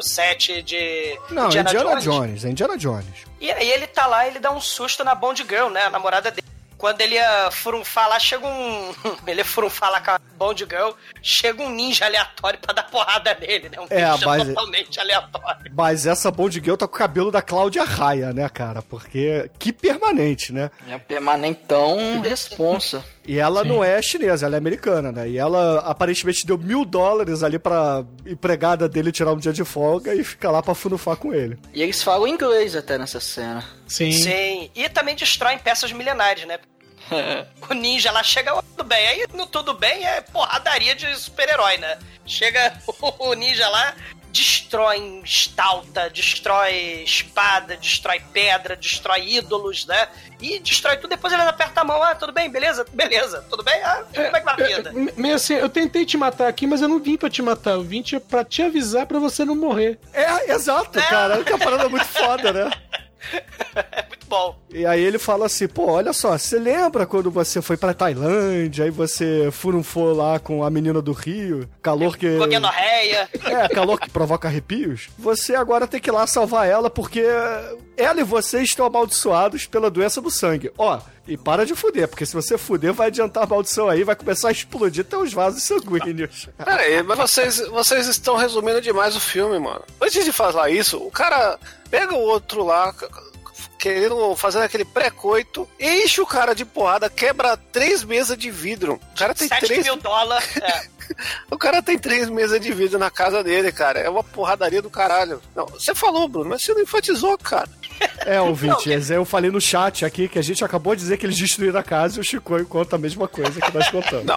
007, de Não, Indiana, Indiana, Jones. Jones. é Indiana Jones. E aí ele tá lá, ele dá um susto na Bond Girl, né, a namorada dele. Quando ele ia furunfar lá, chega um... [laughs] ele ia furunfar lá com a Bond Girl, chega um ninja aleatório pra dar porrada nele, né, um É, ninja mas- totalmente aleatório. Mas essa Bond Girl tá com o cabelo da Cláudia Raia, né, cara? Porque que permanente, né? É um permanentão [laughs] responsa. E ela não é chinesa, ela é americana, né? E ela aparentemente deu mil dólares ali pra empregada dele tirar um dia de folga e ficar lá pra funufar com ele. E eles falam inglês até nessa cena. Sim. Sim, e também destroem peças milenares, né? [laughs] o ninja lá chega, "Ô, tudo bem. Aí no tudo bem é porradaria de super-herói, né? Chega [laughs] o ninja lá, destrói estalta, destrói espada, destrói pedra, destrói ídolos, né? E destrói tudo, depois ele aperta a mão, ah, tudo bem, beleza? Beleza, tudo bem? Ah, como é que vai a vida? É, meio assim, eu tentei te matar aqui, mas eu não vim pra te matar. Eu vim te, pra te avisar pra você não morrer. É, exato, cara. Que é uma parada muito foda, né? [laughs] [laughs] É muito bom. E aí ele fala assim, pô, olha só, você lembra quando você foi pra Tailândia, aí você furunfou lá com a menina do Rio, calor que... Goguenorreia. É, calor que provoca arrepios. Você agora tem que ir lá salvar ela porque ela e você estão amaldiçoados pela doença do sangue. Ó, e para de fuder, porque se você fuder vai adiantar a maldição aí, vai começar a explodir até os vasos sanguíneos. [laughs] Pera aí, mas vocês, vocês estão resumindo demais o filme, mano. Antes de falar isso, o cara pega o outro lá, querendo fazer aquele pré-coito, enche o cara de porrada, quebra três mesas de vidro. O cara tem 7 três. mil dólares. É. [laughs] O cara tem três mesas de vidro na casa dele, cara. É uma porradaria do caralho. Não, você falou, Bruno, mas você não enfatizou, cara. É, ouvinte, eu falei no chat aqui que a gente acabou de dizer que eles destruíram a casa e o Chico conta a mesma coisa que nós contamos. Não,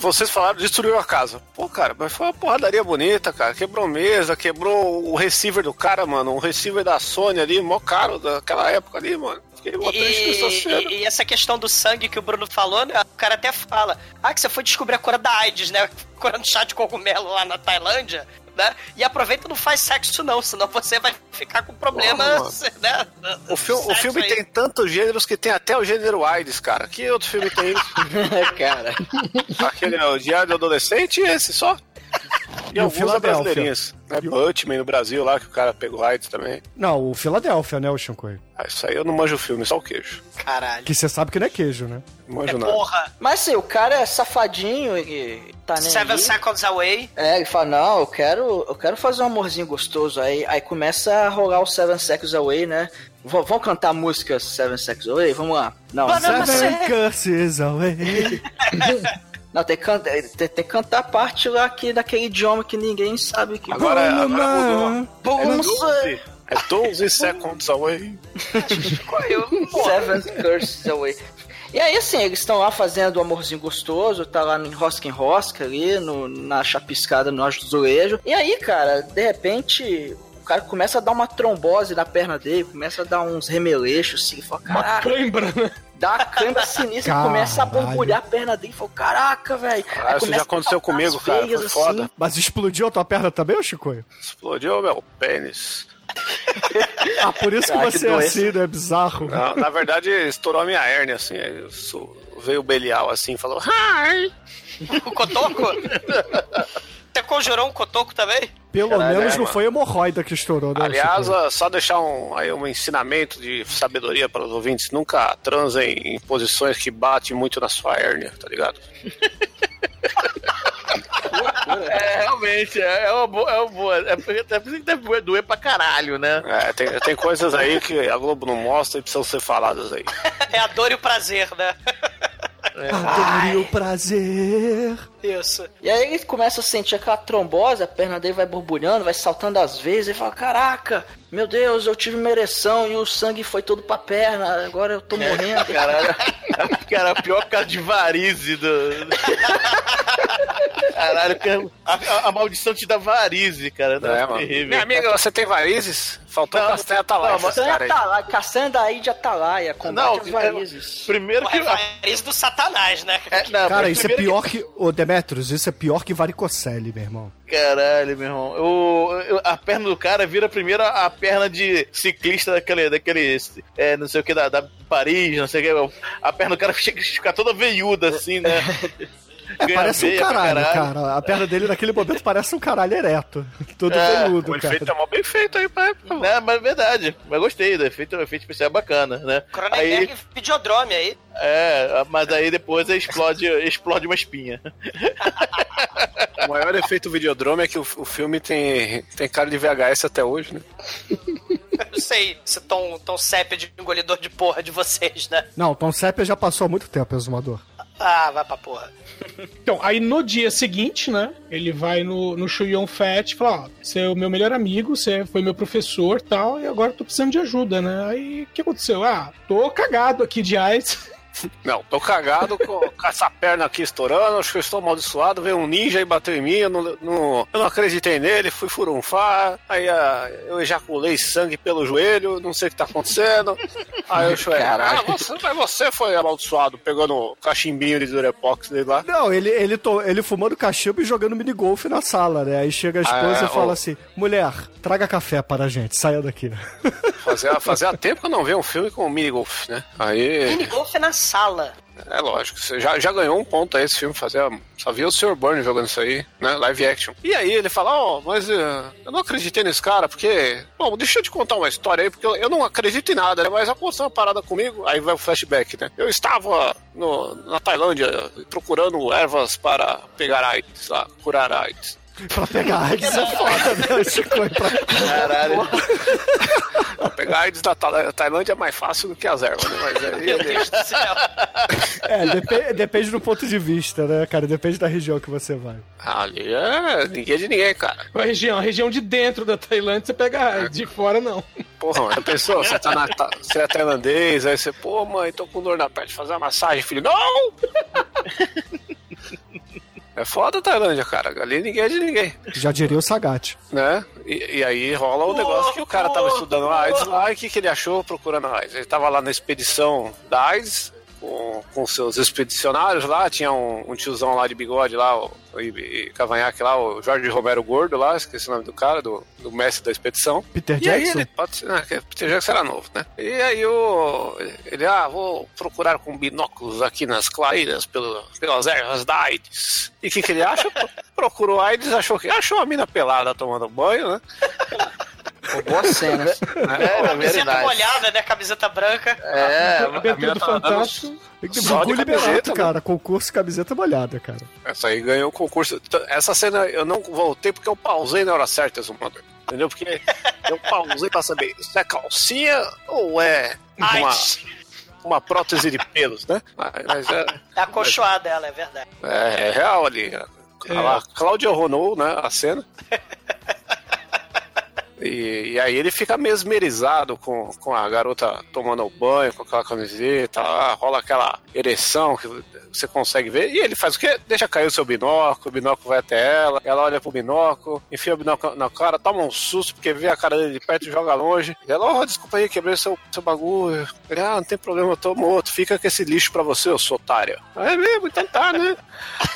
vocês falaram destruiu a casa. Pô, cara, mas foi uma porradaria bonita, cara. Quebrou mesa, quebrou o receiver do cara, mano. O receiver da Sony ali, mó caro daquela época ali, mano. E, e- e essa questão do sangue que o Bruno falou, né? O cara até fala: Ah, que você foi descobrir a cura da AIDS, né? Curando chá de cogumelo lá na Tailândia, né? E aproveita e não faz sexo, não, senão você vai ficar com problemas, né? O, fi o filme aí. tem tantos gêneros que tem até o gênero AIDS, cara. Que outro filme tem isso? [laughs] cara. Aquele é o Diário do Adolescente e esse só. E, E o alguns Filadélfia. brasileirinhos. É Butman no Brasil lá, que o cara pegou AIDS também. Não, o Filadélfia, né, o Shinkoi? Ah, isso aí eu não manjo o filme, só o queijo. Caralho. Que você sabe que não é queijo, né? Não manjo É nada. porra. Mas assim, o cara é safadinho e tá nem Seven aí. Seconds Away. É, ele fala, não, eu quero, eu quero fazer um amorzinho gostoso. Aí, aí começa a rolar o Seven Seconds Away, né? V vamos cantar a música Seven Seconds Away? Vamos lá. Não, Banana Seven curses away. [laughs] não tem, que can- tem, tem que cantar a parte lá que, daquele idioma que ninguém sabe que... Agora, agora mudou. Bom, É Lucy. É 12 seconds away. Seven Curses Away. E aí, assim, eles estão lá fazendo o amorzinho gostoso, tá lá no enrosca enrosca ali, no, na chapiscada no azulejo. E aí, cara, de repente, o cara começa a dar uma trombose na perna dele, começa a dar uns remeleixos, assim, fala, Uma caraca, cãibra, né? dá uma câimbra sinistra, Caralho. começa a borbulhar a perna dele, fala, caraca, velho. Isso já a aconteceu comigo, cara, foi foda. Mas explodiu a tua perna também, ô Chico? Explodiu meu pênis. [laughs] Ah, por isso que Ah, que você é doença. assim, né? É bizarro. Não, na verdade, estourou a minha hérnia, assim. aí eu sou- veio o Belial, assim, falou... Hi! [laughs] O cotoco? [laughs] Você conjurou um cotoco também? Pelo Caralho, menos é, não mano. foi hemorroida que estourou, né? Aliás, Chico? só deixar um, aí um ensinamento de sabedoria para os ouvintes. Nunca transem em posições que batem muito na sua hérnia, tá ligado? [laughs] É, realmente, é, é uma boa. É, uma boa, é, porque- é por isso que deve doer pra caralho, né? É, tem, tem coisas aí que a Globo não mostra e precisam ser faladas aí. [laughs] É a dor e o prazer, né? Adorei o prazer. Isso. E aí ele começa a sentir aquela trombose, a perna dele vai borbulhando, vai saltando às vezes, e fala, caraca, meu Deus, eu tive uma ereção e o sangue foi todo pra perna, agora eu tô morrendo. Caralho, [laughs] cara, a pior cara de varize do. [laughs] Caralho, cara, a, a- a maldição te dá varize, cara. Não, É, mano. terrível. Minha amiga, você tem varizes? Faltou Não, castanha não, mas- Castanha. Atalaia, Castanha da Ide Atalaia, combate Não, as é- varizes. primeiro que. É variz do satanás, né? É, não, Cara, isso é pior que. Ô, Demetrius, isso é pior que varicocele, meu irmão. Caralho, meu irmão. O, a perna do cara vira primeiro a, perna de ciclista daquele. daquele é, não sei o que, da, da Paris, não sei o que. A perna do cara [laughs] chega a ficar toda veiuda, assim, né? [laughs] Ganha Parece um pra caralho, cara. A perna dele naquele momento parece um caralho ereto. Todo É, veludo, O efeito cara. é mó bem feito aí pra época. mano. É, mas é verdade. Mas gostei do efeito, o efeito especial é bacana, né? Cronenberg Aí, Videodrome aí. é, mas aí depois explode, [laughs] explode uma espinha. O maior efeito videodrome é que o, o filme tem, tem cara de VHS até hoje, né? Eu não sei se tão, tão sépia de engolidor de porra de vocês, né? Não, Tom Seppia já passou há muito tempo, exumador. Ah, vai pra porra. Então, aí no dia seguinte, né? Ele vai no, no Shuyon Fat e fala: Ó, você é o meu melhor amigo, você foi meu professor tal, e agora eu tô precisando de ajuda, né? Aí o que aconteceu? Ah, tô cagado aqui de AIDS. Não, tô cagado com, com essa perna aqui estourando, acho que eu estou amaldiçoado, veio um ninja e bateu em mim, eu não, não- eu não acreditei nele, fui furunfar, aí ah, eu ejaculei sangue pelo joelho, não sei o que tá acontecendo. Aí eu chorei, ah, você, mas você foi amaldiçoado, pegando o cachimbinho de Durepox dele lá. Não, ele, ele, to, ele fumando cachimbo e jogando minigolf na sala, né? Aí chega a esposa Ah, e fala ó. assim: mulher, traga café para a gente, saia daqui. Fazia, fazia tempo que eu não vi um filme com minigolf, né? Aí, Minigolf na sala. É lógico, você já, já ganhou um ponto aí esse filme, fazia, só via o Sr. Burns jogando isso aí, né? Live action. E aí ele fala, ó, mas eh, eu não acreditei nesse cara, porque... Bom, deixa eu te contar uma história aí, porque eu, eu não acredito em nada, né? Mas aconteceu uma parada comigo, aí vai o flashback, né? Eu estava no, na Tailândia procurando ervas para pegar AIDS lá, curar AIDS. Pra pegar AIDS é foda, né? [laughs] Chico, pra... Caralho. Pegar AIDS da Ta- Tailândia é mais fácil do que as ervas, né? Mas aí Meu ele... Deus do céu. É, depe- depende do ponto de vista, né, cara? Depende da região que você vai. Ali é ninguém de ninguém, cara. A região, a região de dentro da Tailândia, você pega AIDS, de fora não. Porra, mano, a pessoa, você tá na. Você é tailandês, aí você, pô, mãe, tô com dor na perna, fazer uma massagem, filho. Não! É foda a Tailândia, cara. Ali ninguém é de ninguém, Já diria o Sagat. né? E, e aí rola o negócio que o cara tava estudando a AIDS lá e o que, que ele achou procurando a AIDS? Ele tava lá na expedição da AIDS com, com seus expedicionários lá, tinha um, um tiozão lá de bigode lá, o, e, e cavanhaque lá, o Jorge Romero Gordo lá, esqueci o nome do cara, do, do mestre da expedição. Peter E Jackson? ele pode ser, que Peter Jackson era novo, né? E aí o ele, ah, vou procurar com binóculos aqui nas clareiras pelo, pelas ervas da AIDS. E o que, que ele acha? [laughs] Procurou AIDS, achou que achou a mina pelada tomando banho, né? Boas cenas. [laughs] É, Camiseta molhada, né? Camiseta branca. É, Abertura do tá Fantástico. Tem que ter camiseta, né? cara. Concurso camiseta molhada, cara. Essa aí ganhou o concurso. Essa cena eu não voltei porque eu pausei na hora certa, Zumador. Entendeu? Porque [laughs] eu pausei pra saber se é calcinha ou é uma, uma prótese de pelos, né? Mas é, É acolchoada ela, é verdade. é, é real ali. Olha lá, Cláudia Renault, né? A cena. [laughs] E, e aí ele fica mesmerizado com, com a garota tomando banho, com aquela camiseta, rola aquela ereção que você consegue ver. E ele faz o quê? Deixa cair o seu binóculo, o binóculo vai até ela, ela olha pro binóculo, enfia o binóculo na cara, toma um susto porque vê a cara dele de perto e joga longe. E ela, oh, desculpa aí, quebrei seu, seu bagulho. Ele, ah, não tem problema, eu tomo outro, fica com esse lixo pra você, eu sou otário. É mesmo, então tá, né?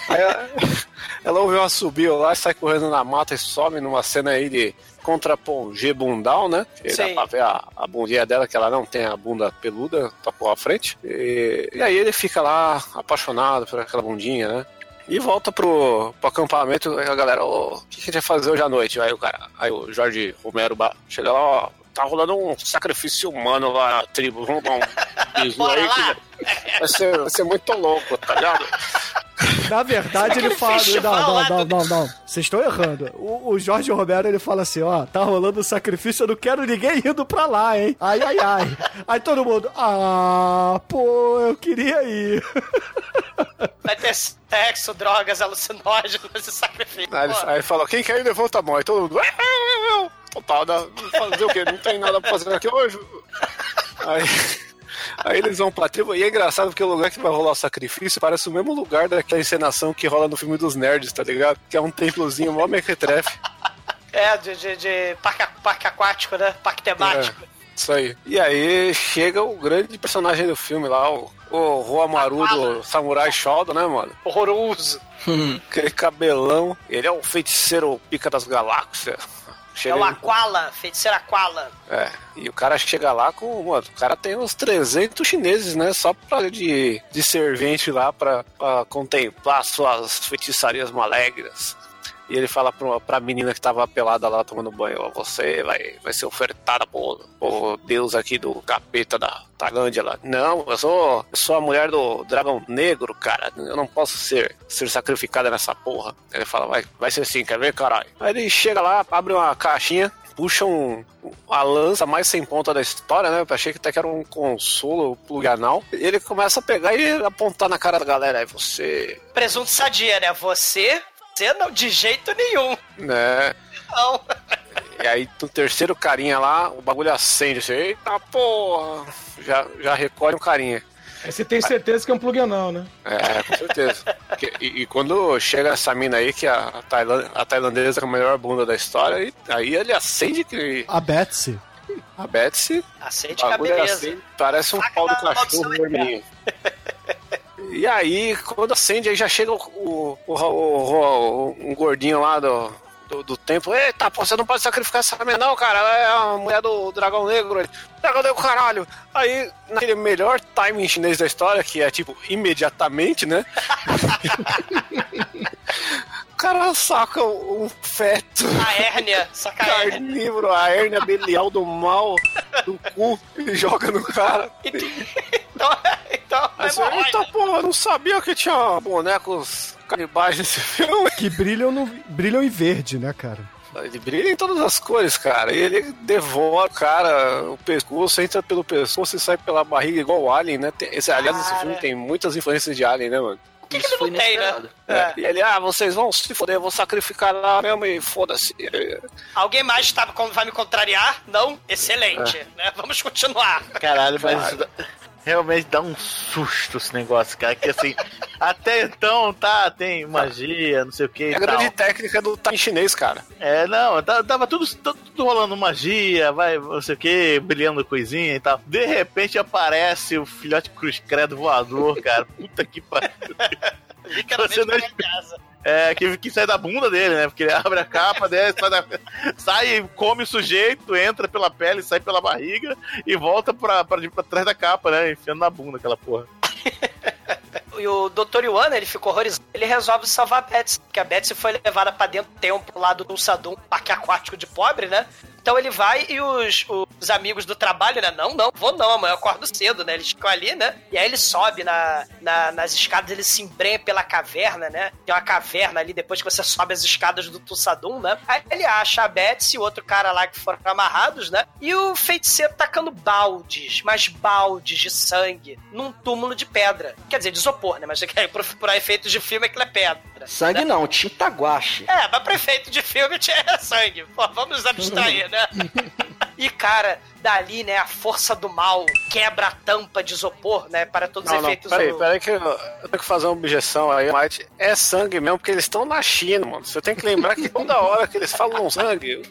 Aí ela, [laughs] ela ouve um assobio lá, sai correndo na mata e some numa cena aí de contrapongê bundal, né? Dá pra ver a, a bundinha dela, que ela não tem a bunda peluda, tá por à frente. E, e aí ele fica lá apaixonado por aquela bundinha, né? E volta pro, pro acampamento, aí a galera, o que, que a gente vai fazer hoje à noite? Aí o cara, aí o Jorge Romero chega lá, ó, tá rolando um sacrifício humano lá na tribo, vamos dar um [laughs] bisu aí que vai ser, vai ser muito louco, tá ligado? [laughs] Na verdade, ele fala. Não, não, não, não, não. Vocês estão errando. O, o Jorge Romero ele fala assim: ó, tá rolando um sacrifício, eu não quero ninguém indo pra lá, hein? Ai, ai, ai. Aí todo mundo, ah, pô, eu queria ir. [laughs] Vai ter sexo, drogas, alucinógenos e sacrifício. Aí aí fala, quem quer ir, levanta a mão. Aí todo mundo, "Ah, eu." Total, dá- fazer o quê? Não tem nada pra fazer aqui hoje. Aí, aí eles vão pra tribo, e é engraçado porque o lugar que vai rolar o sacrifício parece o mesmo lugar daquela encenação que rola no filme dos nerds, tá ligado? Que é um templozinho mó mequetrefe. É, de, de, de parque, parque aquático, né? Parque temático. Isso aí. E aí chega o grande personagem do filme lá, o, o Roamaru do Samurai Shodown, né, mano? Horroroso. Aquele cabelão. Ele é o feiticeiro pica das galáxias. É Chega o aí- Aquala, feiticeiro Aquala. É, e o cara chega lá com. Mano, o cara tem uns 300 chineses, né? Só pra, de, de servente lá pra, pra contemplar suas feitiçarias malegras. E ele fala pra, pra menina que tava pelada lá tomando banho: ó, Você vai, vai ser ofertada por, por Deus aqui do capeta da Tailândia lá. Não, eu sou, eu sou a mulher do dragão negro, cara. Eu não posso ser, ser sacrificada nessa porra. Ele fala: Vai, vai ser assim, quer ver, caralho? Aí ele chega lá, abre uma caixinha puxa um, a lança mais sem ponta da história, né? Eu achei que até que era um consolo plug anal. E ele começa a pegar e apontar na cara da galera. Aí você. Presunto sadia, né? Você, você não, de jeito nenhum. né? Não. E aí, no terceiro carinha lá, o bagulho acende. Assim, Eita porra! Já, já recolhe um carinha. Aí você tem certeza que é um plug anal, né? É, com certeza. Que- e, e quando chega essa mina aí, que é a, Tailan- a tailandesa com a melhor bunda da história, e, aí ele acende que A Betsy. a Betsy Acende a bagulho é beleza. assim, parece um pau do cachorro vermelhinho. [laughs] E aí, quando acende, aí já chega o, o, o- um gordinho lá do, do, do templo. Eita, pô, você não pode sacrificar essa menina, não, cara. Ela é a mulher do dragão negro. Ele, dragão negro, caralho. Aí, naquele melhor timing chinês da história, que é tipo, imediatamente, né? [laughs] o cara saca um feto A hérnia, saca a [laughs] hérnia. carnívoro, a hérnia belial do mal do cu e joga no cara. Então, então é Aí você, hemorroida. Eita porra, não sabia que tinha bonecos canibais nesse filme. Que brilham, no, brilham em verde, né, cara? Ele brilha em todas as cores, cara. E ele devora o cara, o pescoço, entra pelo pescoço e sai pela barriga igual o Alien, né? Tem- esse, aliás, esse Cara. filme tem muitas influências de Alien, né, mano? O que, que ele não tem, né? É. E ele, ah, vocês vão se foder, eu vou sacrificar lá mesmo e foda-se. Alguém mais tá, vai me contrariar? Não? Excelente. Né? Vamos continuar. Caralho, mas dá- realmente dá um susto esse negócio, cara. Que assim, [laughs] até então, tá, tem magia, não sei o que. É a grande técnica do time chinês, cara. É, não, tá- tava tudo, tudo, tudo rolando magia, vai, não sei o que, brilhando coisinha e tal. De repente aparece o filhote cruz credo voador, cara. Puta que pariu. [laughs] Você não casa. É, que, que sai da bunda dele, né? Porque ele [laughs] abre a capa dele, sai, da- sai, come o sujeito, entra pela pele, sai pela barriga e volta pra, pra, pra trás da capa, né? Enfiando na bunda aquela porra. [laughs] E o Dr. Yuan, ele ficou horrorizado. Ele resolve salvar a Betsy, porque a Betsy foi levada pra dentro do templo lá do Sadum, parque aquático de pobre, né? Então ele vai e os, os amigos do trabalho, né? Não, não, vou não, amanhã eu acordo cedo, né? Eles ficam ali, né? E aí ele sobe na, na- nas escadas, ele se embrenha pela caverna, né? Tem uma caverna ali depois que você sobe as escadas do Tussadum, né? Aí ele acha a Betsy e o outro cara lá que foram amarrados, né? E o feiticeiro tacando baldes, mas baldes de sangue, num túmulo de pedra. Quer dizer, de isopor, né? Mas [laughs] por, por efeitos de filme aquilo é pedra. Sangue não, tinta guache. É, mas prefeito de filme tinha [laughs] sangue. Pô, vamos nos abstrair, né? [laughs] E, cara, dali, né, a força do mal quebra a tampa de isopor, né, para todos os Não, não, efeitos peraí, do... peraí que eu, eu tenho que fazer uma objeção aí, mas é sangue mesmo, porque eles estão na China, mano. Você tem que lembrar que toda hora que eles falam sangue,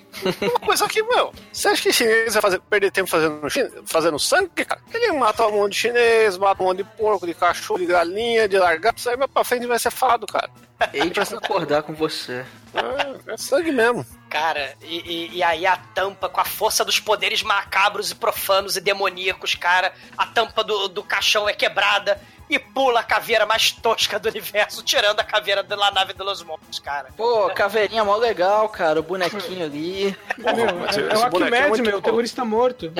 uma coisa que, meu, você acha que chinês vai fazer, perder tempo fazendo, fazendo sangue, cara? Ele mata um monte de chinês, mata um monte de porco, de cachorro, de galinha, de largato, isso aí mais pra frente vai ser falado, cara. Hei de concordar com você. É, é sangue mesmo. Cara, e, e- e aí a tampa, com a força dos poderes macabros e profanos e demoníacos, cara, a tampa do, do caixão é quebrada e pula a caveira mais tosca do universo, tirando a caveira da La Nave de los Montes, cara. Pô, caveirinha mó legal, cara. O bonequinho ali. Mas é, é o bonequinho é Arquimedes, muito meu, o terrorista morto.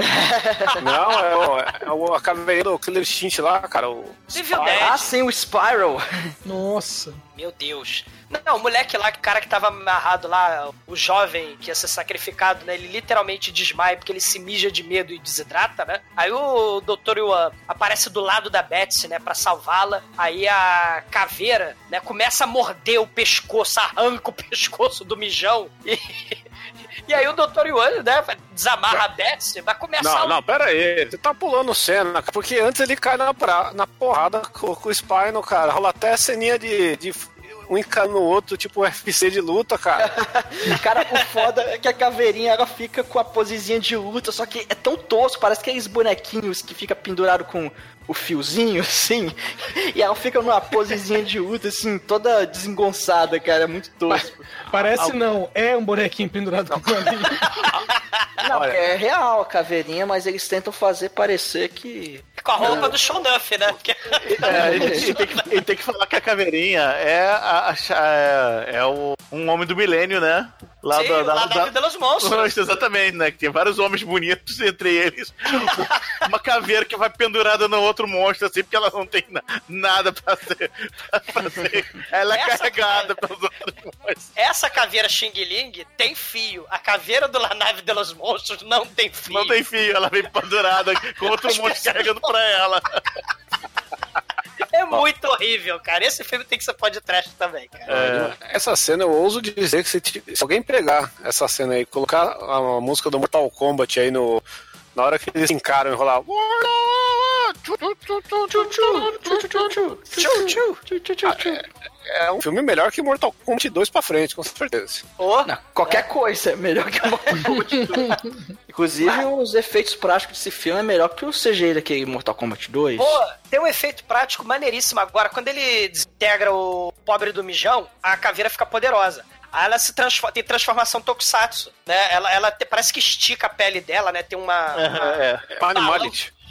Não, é, o, é o, a caveira do Killer Instinct lá, cara. O, Civil Ah, Dead. sim, o Spiral. [laughs] Nossa. Meu Deus. Não, o moleque lá, o cara que tava amarrado lá, o jovem que ia ser sacrificado, né? Ele literalmente desmaia porque ele se mija de medo e desidrata, né? Aí o Dr. Yuan aparece do lado da Betsy, né? Pra salvá-la. Aí a caveira, né? Começa a morder o pescoço, arranca o [laughs] pescoço do mijão. E, e aí o Dr. Yuan, né? Desamarra a Betsy, vai começar Não, o- não, pera aí. Você tá pulando cena, porque antes ele cai na, pra, na porrada com, com o Spino, cara. Rola até a ceninha de, de um encarando no outro, tipo UFC de luta, cara. [laughs] Cara, o foda é que a caveirinha ela fica com a posezinha de luta, só que é tão tosco, parece aqueles bonequinhos que fica pendurado com o fiozinho, assim. E ela fica numa posezinha de luta, assim, toda desengonçada, cara. É muito tosco. Parece não, é um bonequinho pendurado com uma linha. Não, Olha. é real a caveirinha, mas eles tentam fazer parecer que. Com a roupa do Show Duff, né? Porque- É, ele, ele tem que, ele tem que falar que a caveirinha é, a, a- é, é o, um homem do milênio, né? Lá Sim, da, da, lá da Vida dos Monstros. Exatamente, né? Que tem vários homens bonitos, entre eles [laughs] uma caveira que vai pendurada no outro monstro, assim, porque ela não tem na- nada pra ser, pra fazer. Ela é Essa carregada pelos outros monstros. Essa caveira Xing Ling tem fio. A caveira do La Nave de los Monstros não tem fio. Não tem fio, ela vem pendurada com outro monstro carregando pra ela. [laughs] É muito horrível, cara. Esse filme tem que ser podcast também, cara. Essa cena eu ouso dizer que se, se alguém pegar essa cena aí e colocar a, música do Mortal Kombat aí no. Na hora que eles encaram e rolar. É um filme melhor que Mortal Kombat 2 pra frente, com certeza. Ô, Não, qualquer coisa é melhor que Mortal [laughs] Kombat 2. Inclusive, os efeitos práticos desse filme é melhor que o CGI daquele Mortal Kombat 2. Pô, tem um efeito prático maneiríssimo agora. Quando ele desintegra o pobre do mijão, a caveira fica poderosa. Aí ela se transforma, tem transformação tokusatsu, né? Ela, ela te- parece que estica a pele dela, né? Tem uma... uma- É,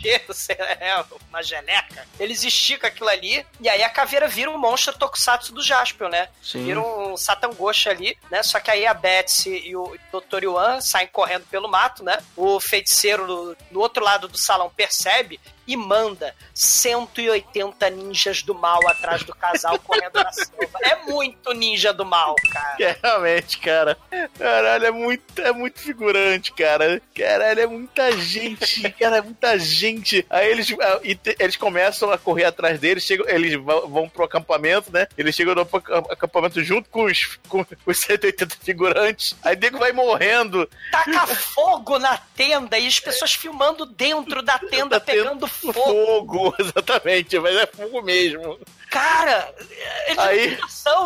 cheiro, [laughs] sei lá, é, uma geleca. Eles esticam aquilo ali, e aí a caveira vira um monstro tokusatsu do Jaspion, né? Sim. Vira um Satangoshi ali, né? Só que aí a Betsy e o Dr. Yuan saem correndo pelo mato, né? O feiticeiro no, no outro lado do salão percebe e manda 180 ninjas do mal atrás do casal correndo na selva. É muito ninja do mal, cara. É, realmente, cara. Caralho, é muito, é muito figurante, cara. Caralho, é muita gente, cara, é muita gente. Aí eles, ah, eles começam a correr atrás deles, chegam, eles vão, pro acampamento, né? Eles chegam no aca- acampamento junto com os, com os 180 figurantes. Aí nego vai morrendo. Taca fogo na tenda e as pessoas filmando dentro da tenda, tendo pegando fogo. Fogo, [laughs] exatamente, mas é fogo mesmo. Cara, é Aí-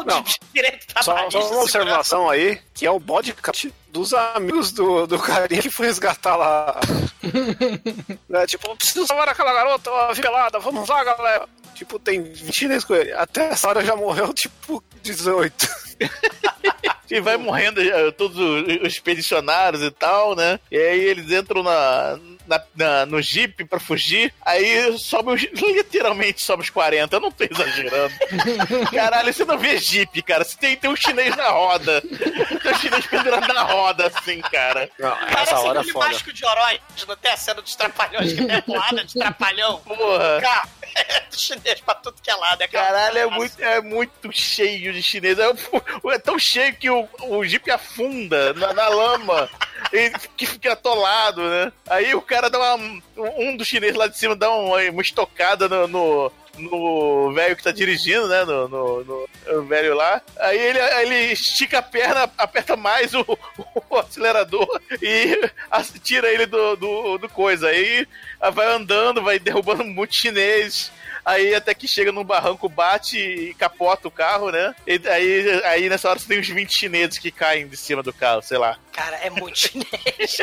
Não. de direito Só, só uma observação aí, que é o podcast dos amigos do, do carinha que foi resgatar lá. [laughs] né, tipo, preciso salvar aquela garota, ó, pelada, vamos lá, galera. Tipo, tem 20 chineses com ele. Até essa hora já morreu, tipo, 18. [laughs] E vai morrendo todos os os expedicionários e tal, né? E aí eles entram na, na- na- no Jeep pra fugir. Aí sobe os, literalmente sobe os 40. Eu não tô exagerando. [laughs] Caralho, você não vê Jeep, cara. Você tem, tem um chinês na roda. Tem um chinês pendurado na roda, assim, cara. Não, Parece essa hora é aquele foda. mágico de Oroz, não tem a cena dos trapalhões que tem porrada de trapalhão. Porra. Cara, é chinês pra tudo que é lado. É Caralho, é muito, é muito cheio de chinês. É, é tão cheio que o, o Jeep afunda na, na lama. E que fica atolado, né? Aí o cara dá uma. Um dos chineses lá de cima dá uma, uma estocada no, no, no velho que tá dirigindo, né? No, no, no- velho lá. Aí ele, ele estica a perna, aperta mais o, [laughs] o acelerador e tira ele do, do, do coisa. Aí vai andando, vai derrubando muito chinês. Aí até que chega num barranco, bate e capota o carro, né? E aí, aí nessa hora você tem uns 20 chineses que caem de cima do carro, sei lá. Cara, é muito [laughs] chinês.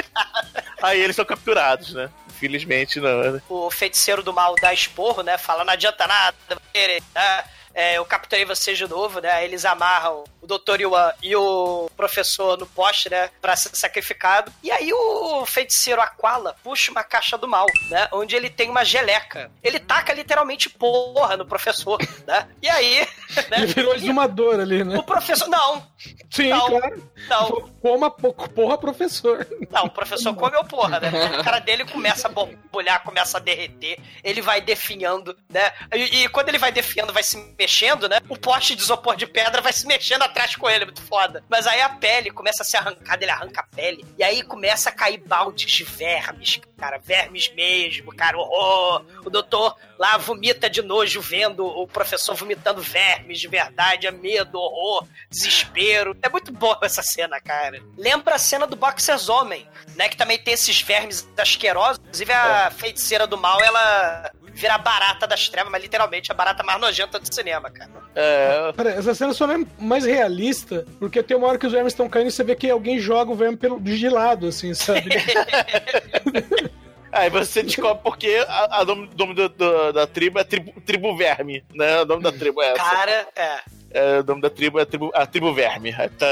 Aí eles são capturados, né? Infelizmente não. né? o feiticeiro do mal dá esporro, né? Fala, não adianta nada, querer, né? É, eu capturei vocês de novo, né? Eles amarram o Dr. Yuan e o professor no poste, né? Pra ser sacrificado. E aí o feiticeiro Aquala puxa uma caixa do mal, né? Onde ele tem uma geleca. Ele taca literalmente porra no professor, né? E aí... [laughs] Né? Ele virou exumador ali, né? O professor... Não, Sim, não, claro. Não. Coma po- porra, professor. Não, o professor comeu porra, né? A cara dele começa a borbulhar, começa a derreter, ele vai definhando, né? E, e quando ele vai definhando, vai se mexendo, né? O poste de isopor de pedra vai se mexendo atrás com ele, muito foda. Mas aí a pele começa a ser arrancada, ele arranca a pele, e aí começa a cair baldes de vermes, cara, vermes mesmo, cara, horror. O doutor lá vomita de nojo vendo o professor vomitando vermes de verdade, é medo, horror, desespero. É muito boa essa cena, cara. Lembra a cena do Boxers Homem, né? Que também tem esses vermes asquerosos. Inclusive a feiticeira do mal, ela vira a barata das trevas, mas literalmente a barata mais nojenta do cinema, cara. É, Cara, essa cena só não é mais realista, porque tem uma hora que os vermes estão caindo e você vê que alguém joga o verme pelo, de lado, assim, sabe? [laughs] Aí você descobre porque a, nome do- do- da tribo é tribo, tribo Verme, né? O nome da tribo é essa. Cara, é. É, o nome da tribo é a tribo, a tribo Verme. Aí tá,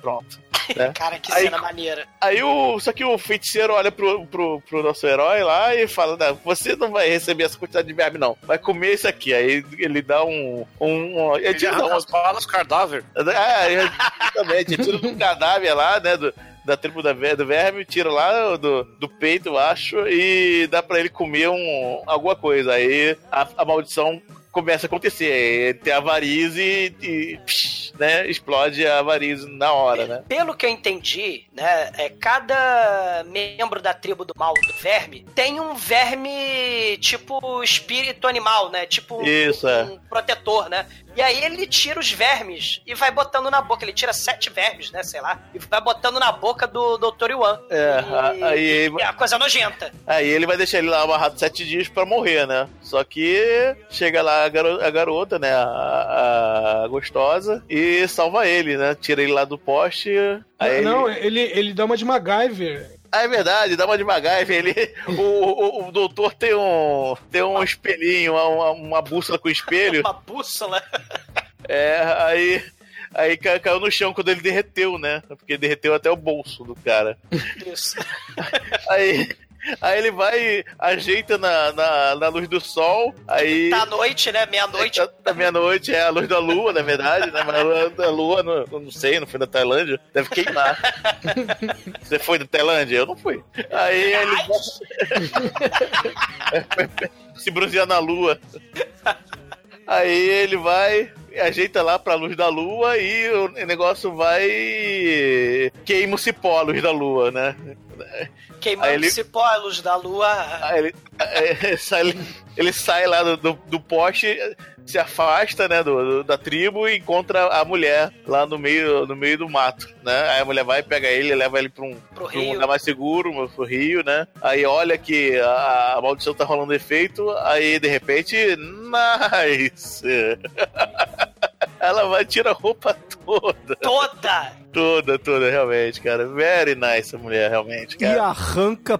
pronto. né? [laughs] Cara, que Aí- cena maneira. Aí o. Só que o feiticeiro olha pro, pro, pro nosso herói lá e fala: não, você não vai receber essa quantidade de verme, não. Vai comer isso aqui. Aí ele dá um. um, um ele Ele tira arranca um- as balas, cadáver. É, exatamente. Tira do cadáver lá, né? Do, da tribo da, do verme, tira lá do, do peito, eu acho, e dá pra ele comer um, alguma coisa. Aí a, a maldição começa a acontecer. Aí tem a varize e, psh, né, explode a varize na hora, né? Pelo que eu entendi, né, é, cada membro da tribo do mal do verme tem um verme tipo espírito animal, né? Tipo Isso, é. um protetor, né? E aí ele tira os vermes e vai botando na boca. Ele tira sete vermes, né? Sei lá. E vai botando na boca do Dr. Yuan. É, E- aí- e é a coisa nojenta. Aí ele vai deixar ele lá amarrado sete dias pra morrer, né? Só que chega lá a, garo- a garota, né? A, a gostosa, e salva ele, né? Tira ele lá do poste. Aí ele- Não, ele, ele dá uma de MacGyver. Ah, é verdade, dá uma de MacGyver. Ele, o, o, o doutor tem um, tem um espelhinho, uma, uma bússola com espelho. [laughs] Uma bússola. É, aí, aí ca- caiu no chão quando ele derreteu, né? Porque derreteu até o bolso do cara. Isso. Aí, aí ele vai, ajeita na, na, na luz do sol, aí... Tá à noite, né? Meia-noite. Da, da meia-noite é a luz da lua, na verdade, né? Mas a lua da lua, não, não sei, não foi na Tailândia, deve queimar. [laughs] Você foi na Tailândia? Eu não fui. Aí ele [laughs] se bronzear na lua. Aí ele vai, ajeita lá pra luz da lua e o negócio vai. queima o cipó a luz da lua, né? Queimando ele- cipó, a luz da lua. Ele, é, [laughs] sai, ele sai lá do, do, do poste, se afasta, né, do, do- da tribo e encontra a mulher lá no meio, no meio do mato, né? Aí a mulher vai, pega ele, leva ele pra um, Pro pra um lugar mais seguro, pro rio, né? Aí olha que a, a maldição tá rolando efeito, aí de repente, nice! [laughs] Ela vai tirar a roupa toda. Toda! Toda, toda, realmente, cara. Very nice a mulher, realmente, E cara. arranca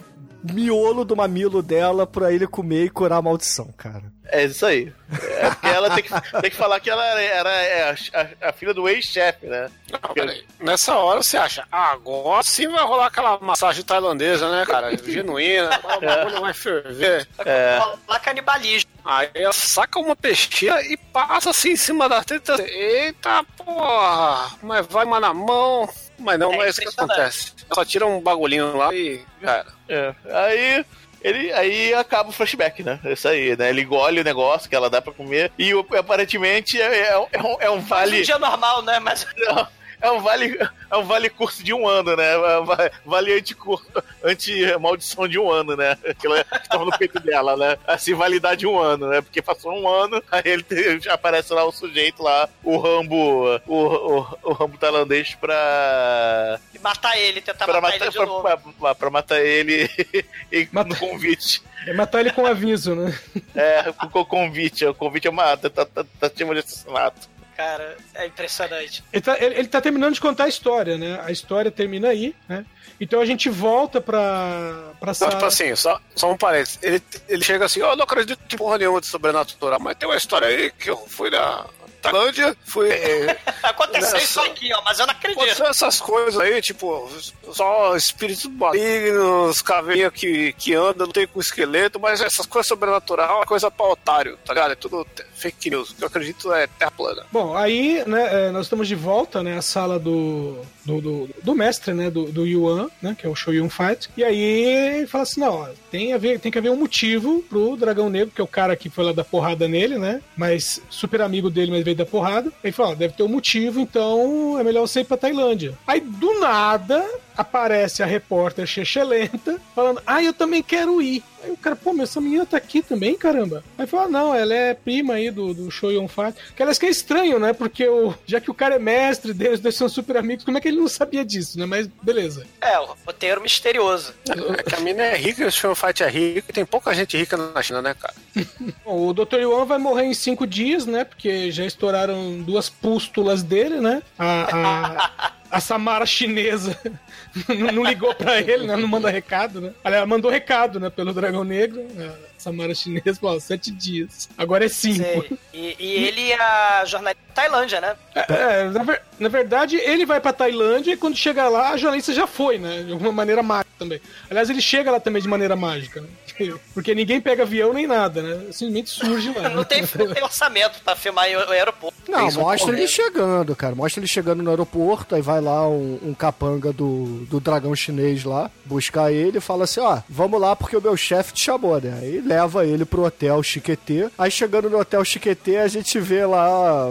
miolo do mamilo dela pra ele comer e curar a maldição, cara. É isso aí. É porque ela tem que, tem que falar que ela era, era é a, a- a filha do ex-chefe, né? Não, peraí. Nessa hora você acha, ah, agora sim vai rolar aquela massagem tailandesa, né, cara? [laughs] Genuína, o bagulho vai ferver. É. Lá canibalismo. Aí ela saca uma peixeira e passa assim em cima da teta. Eita porra! Mas vai uma na mão. Mas não, É não é isso que acontece. Só tira um bagulhinho lá e já era. É. Aí. Ele, aí acaba o flashback, né? Isso aí, né? Ele engole o negócio que ela dá pra comer e aparentemente é, é, um- é um, é um Faz um vale. dia normal, né? Mas Não, é um vale, é um vale curso de um ano, né? Va- Vale anti-curso, anti-maldição de um ano, né? Aquilo que tava no peito dela, né? Assim, validade de um ano, né? Porque passou um ano, aí ele já aparece lá o sujeito lá, o Rambo, o, o, o Rambo tailandês pra. E matar ele, tentar Pra matar, matar, ele de pra, novo. pra- pra- pra matar ele [laughs] e, Mata- no convite. É matar ele com aviso, né? É, com o convite. O convite é uma tentativa de assassinato. Cara, é impressionante. Ele tá, ele- ele tá terminando de contar a história, né? A história termina aí, né? Então a gente volta pra, pra tipo assim, só, só um parênteses. Ele, ele chega assim, ó, eu não acredito em porra nenhuma de sobrenatural, mas tem uma história aí que eu fui na Tailândia, fui. [laughs] Aconteceu Nessa- isso aqui, ó, mas eu não acredito. Aconteceu essas coisas aí, tipo, só espíritos malignos, caveirinha que, que anda, não tem com esqueleto, mas essas coisas sobrenatural é coisa pra otário, tá ligado? É tudo fake news. O que eu acredito é terra plana. Bom, aí, né, é, nós estamos de volta, né, à sala do, do, do, do mestre, né, do, do Yuan, né, que é o Shoyun Fight. E aí fala assim, não, ó, tem, a ver, tem que haver um motivo pro Dragão Negro, que é o cara que foi lá dar porrada nele, né, mas super amigo dele, mas veio dar porrada. Ele fala, ó, deve ter um motivo, então é melhor você ir pra Tailândia. Aí, do nada, aparece a repórter Chechelenta, falando, ah, eu também quero ir. Aí o cara, pô, mas essa menina tá aqui também, caramba. Aí fala, não, ela é prima aí do, do Shoyun Fat. Que aliás que é estranho, né? Porque o, já que o cara é mestre deles, dois são super amigos, como é que ele não sabia disso, né? Mas beleza. É, o roteiro misterioso. É que a mina é rica, o Show Fight é rico, e tem pouca gente rica na China, né, cara? [laughs] Bom, o Dr. Yuan vai morrer em cinco dias, né? Porque já estouraram duas pústulas dele, né? A, a, [laughs] a Samara chinesa [laughs] não, não ligou pra ele, né? Não manda recado, né? Ela mandou recado, né? Pelo Dragão Negro. A Samara chinesa falou, sete dias. Agora é cinco. E, [laughs] e ele e a jornalista da Tailândia, né? É, na, ver- na verdade, ele vai pra Tailândia e quando chega lá, a jornalista já foi, né? De alguma maneira mágica também. Aliás, ele chega lá também de maneira mágica, né? [laughs] Porque ninguém pega avião nem nada, né? Simplesmente surge lá. Não tem, não tem orçamento pra filmar em o aeroporto. Não, mostra ele chegando, cara. Mostra ele chegando no aeroporto, aí vai lá um, um capanga do, do dragão chinês lá, buscar ele e fala assim, ó, vamos lá porque o meu chefe te chamou, né? Aí leva ele pro hotel Chiquetê. Aí chegando no hotel Chiquetê, a gente vê lá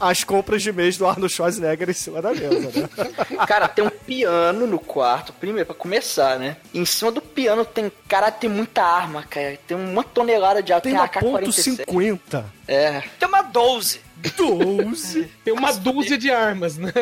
as compras de mês do Arnold Schwarzenegger em cima da mesa, né? [laughs] Cara, tem um piano no quarto, primeiro, pra começar, né? Em cima do piano tem. Cara, tem muita arma, cara. Tem uma tonelada de arma. Tem Tem, uma AK-47. ponto .50. É. Tem uma 12. 12. Tem uma dúzia de armas, né? [laughs]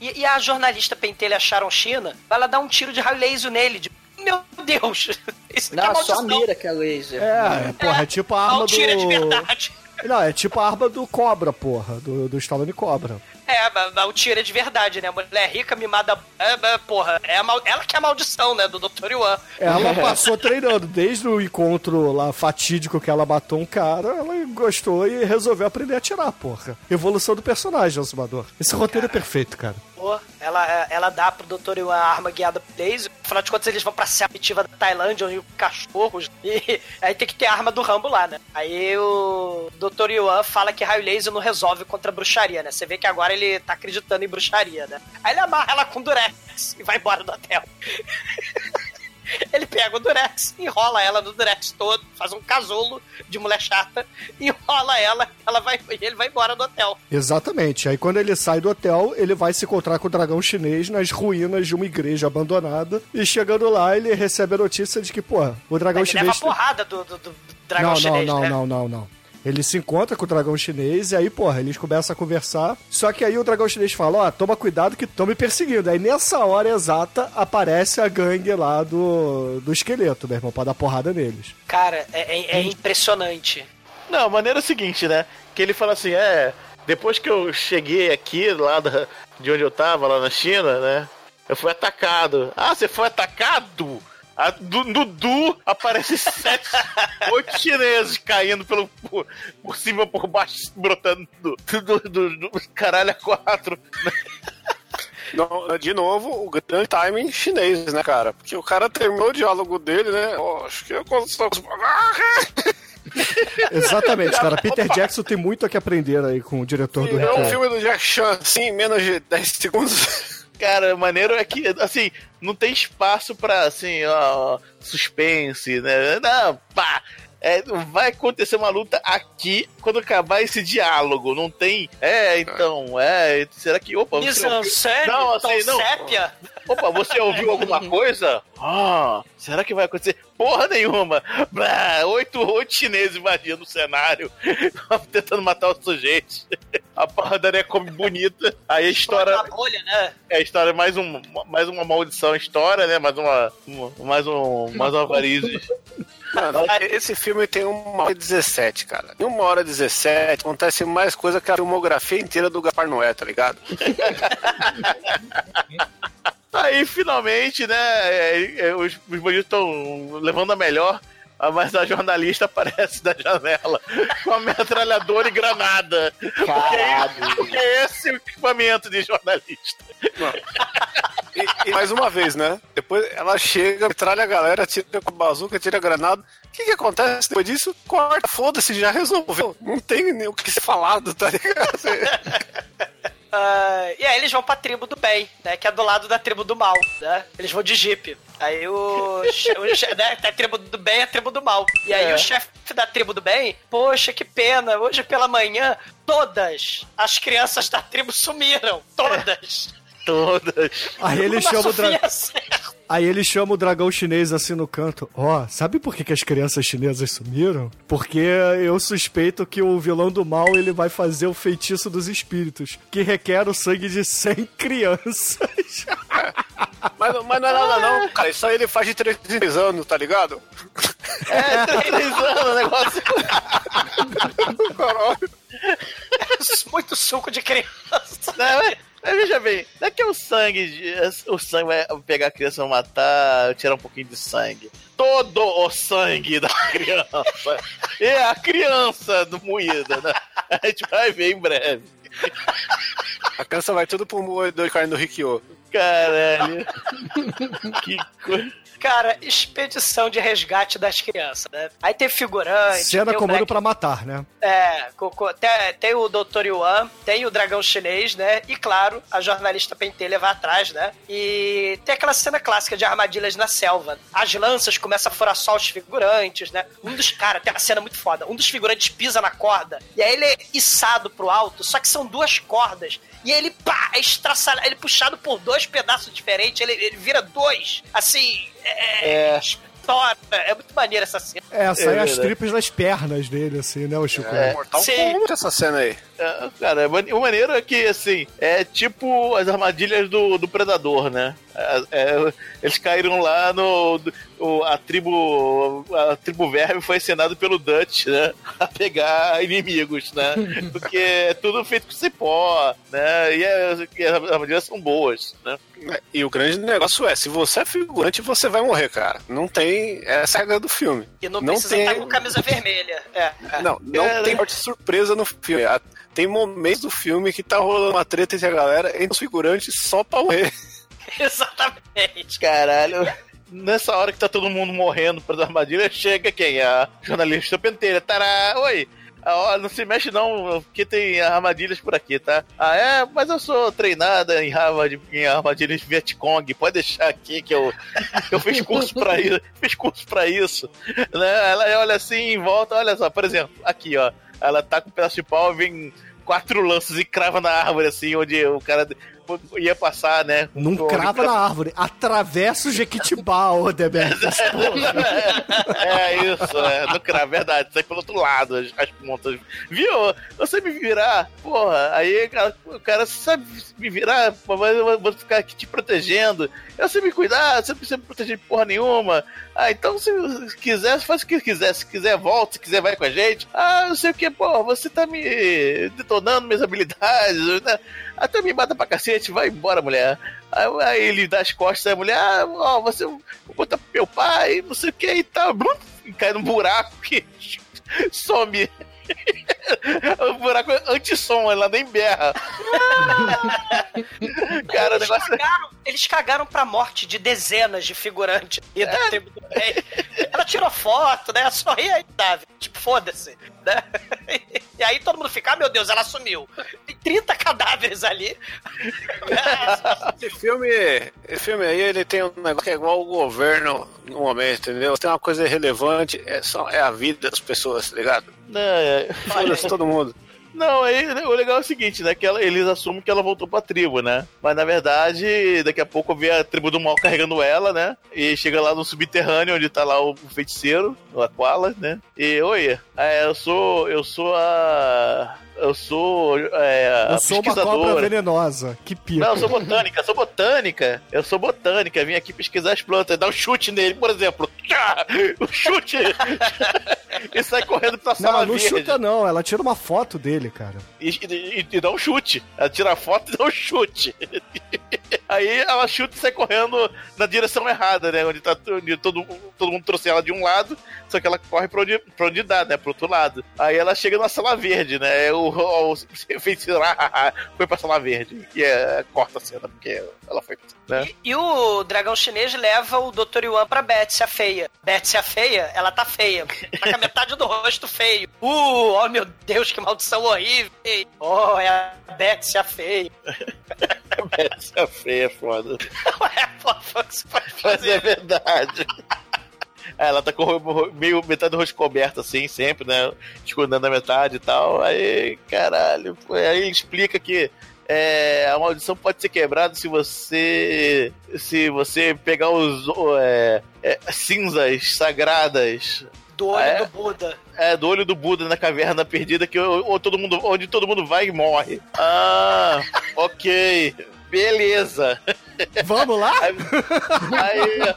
E, e a jornalista pentelha Sharon China vai lá dar um tiro de raio laser nele. De... Meu Deus! [laughs] Isso aqui Não, é só a mira que é laser. É, é, porra, é tipo a Dá arma de do... Não, é tipo a arma do Cobra, porra, do, do Stallone Cobra. É, o tiro é de verdade, né? A mulher rica, mimada. É, é, porra, é a mal... ela que é a maldição, né? Do Dr. Yuan. Ela [laughs] passou treinando, desde o encontro lá fatídico que ela matou um cara, ela gostou e resolveu aprender a atirar, porra. Evolução do personagem, Alcimador. Esse roteiro é perfeito, cara. Ela, ela dá pro Dr. Yuan a arma guiada por laser. Afinal de contas, eles vão pra selva nativa da Tailândia, onde cachorros. [laughs] E aí tem que ter a arma do Rambo lá, né? Aí o Dr. Yuan fala que raio laser não resolve contra bruxaria, né? Você vê que agora ele tá acreditando em bruxaria, né? Aí ele amarra ela com durex e vai embora do hotel. [laughs] [laughs] Ele pega o Durex, enrola ela no Durex todo, faz um casulo de mulher chata, [laughs] enrola ela, ela vai, e ele vai embora do hotel. Exatamente. Aí quando ele sai do hotel, ele vai se encontrar com o dragão chinês nas ruínas de uma igreja abandonada. E chegando lá, ele recebe a notícia de que, pô, o dragão Ele leva a chinês. porrada do, do- do dragão não, chinês, não, não, né? não, não, não. Ele se encontra com o dragão chinês e aí, porra, eles começam a conversar. Só que aí o dragão chinês fala: Ó, toma cuidado que estão me perseguindo. Aí nessa hora exata aparece a gangue lá do, do esqueleto, meu irmão, pra dar porrada neles. Cara, é, é- é impressionante. Não, a maneira é a seguinte, né? Que ele fala assim, é. Depois que eu cheguei aqui, lá da, de onde eu tava, lá na China, né? Eu fui atacado. Ah, você foi atacado? A, do, no Du aparece sete, [laughs] oito chineses caindo pelo, por, por cima, por baixo, brotando do, do, do, do caralho a quatro. [laughs] Não, de novo, o grande timing chinês, né, cara? Porque o cara terminou o diálogo dele, né? Ó, acho que eu consigo. Exatamente, cara. [laughs] Peter Jackson tem muito a que aprender aí com o diretor do É um filme do Jack Chan, assim, em menos de 10 segundos. Cara, maneiro é que, assim, não tem espaço pra, assim, ó, suspense, né? Não, pá. É, vai acontecer uma luta aqui quando acabar esse diálogo. Não tem. É, então, é. Será que. Opa, você ouviu- Misancene, Não, assim, não. sépia. Opa, você ouviu alguma [laughs] coisa? Ah, será que vai acontecer? Porra nenhuma! Blá, oito, oito chineses invadindo o cenário, tentando matar os sujeitos. A porradaria come bonita. Aí a história. Na bolha, né? É a história, mais, um, mais uma maldição história, né? Mais uma. uma- mais um. Mais uma varizes. Mano, esse filme tem uma hora e 17, cara. Em uma hora e 17 acontece mais coisa que a filmografia inteira do Gaspar Noé, tá ligado? [laughs] Aí finalmente, né? é, é, os, os bandidos estão levando a melhor. Ah, Mas a jornalista aparece da janela com a metralhadora e granada. Caralho. Porque é esse o equipamento de jornalista. E, e mais uma vez, né? Depois ela chega, metralha a galera, tira com a bazuca, tira a granada. O que, que acontece depois disso? Corta, foda-se, já resolveu. Não tem nem o que ser falado, tá ligado? Ah, e aí eles vão pra tribo do bem, né? Que é do lado da tribo do mal, né? Eles vão de jeep. Aí o, o né, a tribo do bem é a tribo do mal. E aí É. o chefe da tribo do bem, poxa, que pena, hoje pela manhã, todas as crianças da tribo sumiram. Todas. Todas. Aí ele chama o dragão. Aí ele chama o dragão chinês assim no canto. Ó, sabe por que, que as crianças chinesas sumiram? Porque eu suspeito que o vilão do mal ele vai fazer o feitiço dos espíritos, que requer o sangue de 100 [laughs] crianças. Mas, mas não é nada, não, cara. Isso aí ele faz de 3 em 3 anos, tá ligado? É, três anos o negócio. [laughs] Muito suco de criança. Não, mas, mas veja bem, não é que o sangue, de- o sangue vai pegar a criança, matar, tirar um pouquinho de sangue. Todo o sangue da [laughs] criança. É a criança do moída, né? A gente vai ver em breve. A criança vai tudo pro moedor de carne do Rikyo. Caralho. Que coisa. Cara, expedição de resgate das crianças, né? Aí tem figurante. Cena tem comando Black pra matar, né? É, tem, tem o Dr. Yuan, tem o dragão chinês, né? E claro, a jornalista pentelha vai atrás, né? E tem aquela cena clássica de armadilhas na selva. As lanças começam a furar só os figurantes, né? Um dos caras, tem uma cena muito foda. Um dos figurantes pisa na corda e aí ele é içado pro alto, só que são duas cordas. E ele, pá, é estraçalhado, ele é puxado por dois pedaços diferentes, ele, ele vira dois. Assim, é. É. Estoura. É muito maneiro essa cena. É, saem as verdade. tripas das pernas dele, assim, né, o Chico? É. Mortal Sim. Kombat essa cena aí. É, Cara, o maneiro é que, assim, é tipo as armadilhas do, do Predador, né? É, é, eles caíram lá no. o- a tribo. A tribo verme foi ensinado pelo Dutch, né? [laughs] A pegar inimigos, né? [laughs] Porque é tudo feito com cipó, né? E, é- e as armadilhas são boas, né? E o grande negócio é, se você é figurante, você vai morrer, cara. Não tem essa é a regra do filme. E não, Não precisa tem- estar com camisa vermelha. É, é. Não, não É, tem né? parte de surpresa no filme. Tem momentos do filme que tá rolando uma treta entre a galera, entre os figurantes, só pra morrer. [laughs] Exatamente. Caralho. Nessa hora que tá todo mundo morrendo para armadilhas, chega quem? A jornalista penteira. Tará, oi. Ah, não se mexe não, porque tem armadilhas por aqui, tá? Ah, é? Mas eu sou treinada em, armad- em armadilhas Vietcong, pode deixar aqui que eu, eu fiz curso pra isso, [laughs] fiz curso pra isso. Né? Ela olha assim em volta, olha só, por exemplo, aqui ó, ela tá com um pedaço de pau, vem quatro lanças e crava na árvore, assim, onde o cara ia passar, né? Não crava na árvore, atravessa o Jequitibá, ô Deberto. [laughs] É isso, é, no cravo, verdade, sai pelo outro lado, as, as pontas. Viu? Você me virar, porra, aí cara, o cara sabe me virar, mas eu vou ficar aqui te protegendo. Eu sei me cuidar, você não precisa me proteger de porra nenhuma. Ah, então se quiser, faz o que quiser. Se quiser, volta, se quiser, vai com a gente. Ah, não sei o que, porra, você tá me detonando minhas habilidades, [laughs] né? Até me mata pra cacete, vai embora, mulher. Aí, ele dá as costas, a mulher, ah, ó, você vou botar pro meu pai, não sei o que e tal. Blum, cai num buraco que [laughs] some. [laughs] [laughs] o buraco é anti-som, ela nem berra. Cara, o eles, negócio. cagaram, eles cagaram pra morte de dezenas de figurantes [laughs] e da tribo do. Ela tirou foto, né? Sorri aí, Davi. Tipo, foda-se. Né? E aí todo mundo fica, ah, meu Deus, ela sumiu. Tem 30 cadáveres ali. Esse filme, esse filme aí, ele tem um negócio que é igual o governo no momento, entendeu? Tem uma coisa irrelevante, é, só, é a vida das pessoas, tá ligado? Não, é- Foda-se todo mundo. Não, aí o legal é o seguinte, né? Que ela- eles assumem que ela voltou pra tribo, né? Mas na verdade, daqui a pouco vê a tribo do mal carregando ela, né? E chega lá no subterrâneo, onde tá lá o feiticeiro, o Aquala, né? E, oi, é, eu sou. Eu sou a. Eu sou. É, Eu sou uma cobra venenosa. Que pica. Não, eu sou botânica, eu sou botânica. Eu sou botânica, vim aqui pesquisar as plantas, dar um chute nele, por exemplo. Tchá! [laughs] O chute! [laughs] e sai correndo pra sala Não, não verde. chuta não. Ela tira uma foto dele, cara. E, e- e dá um chute. Ela tira a foto e dá um chute. [laughs] Aí ela chuta e sai correndo na direção errada, né? Onde, tá, onde todo, todo mundo trouxe ela de um lado, só que ela corre pra onde, pra onde dá, né? Pro outro lado. Aí ela chega na sala verde, né? O, o, o [laughs] feiticeiro foi pra sala verde. E é, corta a cena, porque ela foi. Né? E o dragão chinês leva o Dr. Yuan pra Betsy, a feia. Betsy, a feia, ela tá feia. Tá com a metade do rosto feio. Uh, oh meu Deus, que maldição horrível. Oh, é a Betsy, a feia. [laughs] Essa feia é foda. [laughs] Ué, pô, que você pode Mas fazer. é verdade. É, Ela tá com meio metade do rosto coberto, assim, sempre, né? Escondendo a metade e tal. Aí, caralho. Aí ele explica que é, a maldição pode ser quebrada se você. Se você pegar os é, é, cinzas sagradas. Do olho É? do Buda. É, do olho do Buda na caverna perdida, que o- o- todo mundo, onde todo mundo vai e morre. Ah, [laughs] ok. Beleza. Vamos lá? Aí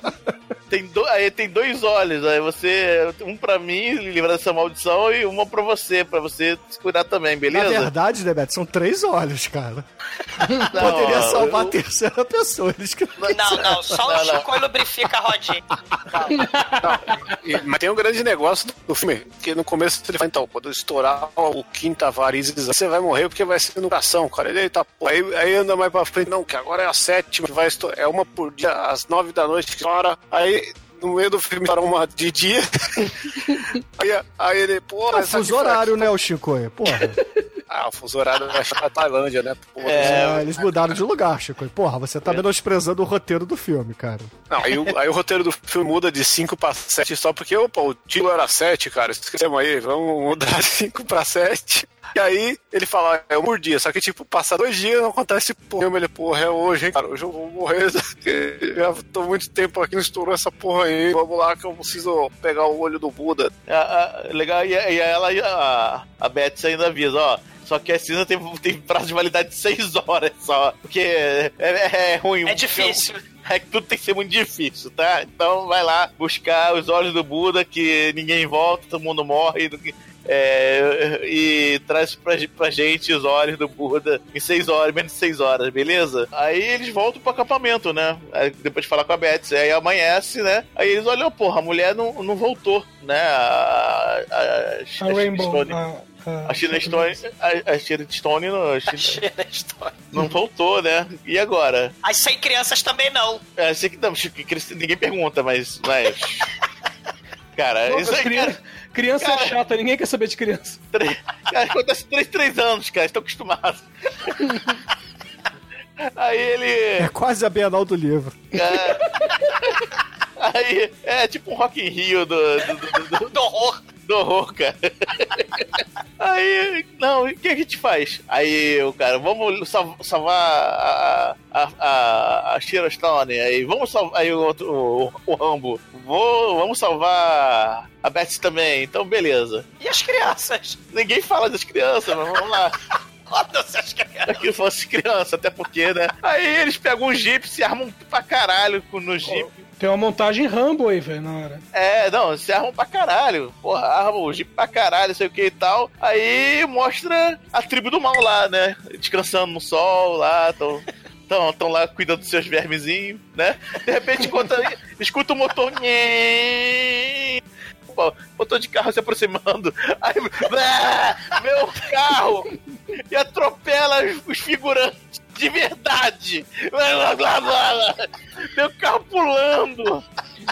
tem, do- aí tem dois olhos, aí você. Um pra mim, livrar dessa maldição, e uma pra você, pra você se cuidar também, Na beleza? verdade, né, Beto? São três olhos, cara. [laughs] Não, Poderia salvar eu- a terceira pessoa. Eles que Não, não, só Não, o não. Chico lubrifica a rodinha. Mas tem um grande negócio do filme, que no começo ele fala, então, quando estourar o quinta varizes, você vai morrer porque vai ser no coração, cara. Ele tá, pô, aí, aí anda mais pra frente, não, que agora é a sétima, que vai estourar, é uma por dia, às nove da noite que estoura, aí no meio do filme estoura uma de dia, [laughs] aí, aí ele, pô, É fuso horário, né, o Chico? Porra. Ah, o fuso horário vai pra Tailândia, né? Pô, É, eles mudaram de lugar, Chico. Porra, você tá menosprezando o roteiro do filme, cara. Não, aí, o, aí o roteiro do filme muda de 5 pra 7 só porque, opa, o título era 7, cara. Esquecemos aí, vamos mudar de 5 pra 7. E aí ele fala, é um por dia, só que tipo, passa dois dias não acontece porra. Ele, porra, é hoje, hein, cara, hoje eu vou morrer. [laughs] Já tô muito tempo aqui, não estourou essa porra aí. Vamos lá que eu preciso pegar o olho do Buda. A- a- legal, e, e ela, a, a Betsy ainda avisa, ó. Só que a cinza tem, tem prazo de validade de 6 horas só. Porque é, é- é ruim. É difícil. É que tudo tem que ser muito difícil, tá? Então vai lá buscar os olhos do Buda, que ninguém volta, todo mundo morre. É, e traz pra, pra gente os olhos do Buda em 6 horas, menos de 6 horas, beleza? Aí eles voltam pro acampamento, né? Aí, depois de falar com a Betsy. Aí amanhece, né? Aí eles olham, porra, a mulher não, não voltou, né? A, a, a, A Rainbow. Stone- a- a- a China Stone, a, a China Stone não, a China- não voltou, né? E agora? As 100 crianças também não. É, sei que não, ninguém pergunta, mas. mas... [laughs] Cara, Pô, isso aí, cara, criança Cara. é chata, ninguém quer saber de criança. três- cara, acontece 3, 3 anos, cara, estão acostumados. [laughs] Aí ele. É quase a Bienal do livro. É, aí é tipo um Rock in Rio do, do, do, do- Do horror. Do horror, cara. Aí, não, o que a gente faz? Aí o cara, vamos sal- salvar a, a, a, a Shira Stone. Aí vamos salvar. Aí o outro, o, o Rambo, vou, vamos salvar a Betsy também. Então, beleza. E as crianças? Ninguém fala das crianças, mas vamos lá. [laughs] Foda-se as crianças. Que fosse criança, até porque, né? Aí eles pegam um jeep, se armam pra caralho no jeep. Tem uma montagem Rambo aí, velho, na hora. É, não, se armam pra caralho. Porra, armam o jeep pra caralho, sei o que e tal. Aí mostra a tribo do mal lá, né? Descansando no sol lá, tão. [laughs] Estão tão lá cuidando dos seus vermezinhos, né? De repente, enquanto, escuta o motor. [laughs] Motor de carro se aproximando. Aí, [laughs] meu carro! E atropela os figurantes de verdade. Blá, blá, blá, blá. Meu carro pulando.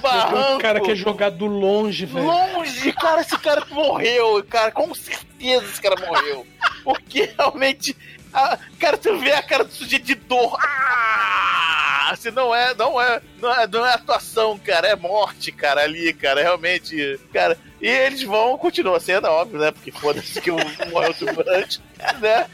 barranco. O cara quer jogar do longe, velho. Longe, cara, esse cara morreu, cara, com certeza esse cara morreu. Porque realmente, a, cara, tu vê a cara do sujeito de dor. Ah! Assim, não é, não é, não é, não é atuação, cara, é morte, cara, ali, cara, realmente, cara. E eles vão, continua a cena, óbvio, né? Porque foda-se que o [laughs] morreu durante, né?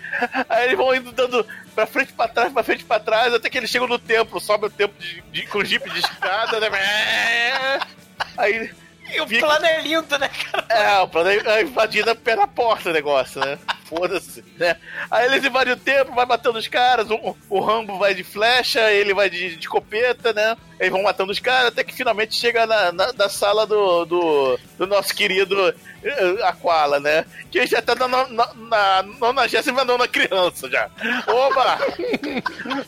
Aí eles vão indo dando pra frente, pra trás, pra frente, pra trás, até que eles chegam no templo, sobe o templo de, de, com jipe de escada, né? [laughs] Aí [laughs] E o plano é lindo, né, cara? é, o plano é invadir pela porta o negócio, né? Foda-se, né? Aí eles invadem o templo, vai matando os caras, o, o Rambo vai de flecha, ele vai de, de copeta, né? Eles vão matando os caras, até que finalmente chega na, na, na sala do, do, do nosso querido eh, Aquala, né? Que já tá na, na, na 99 criança já. Oba!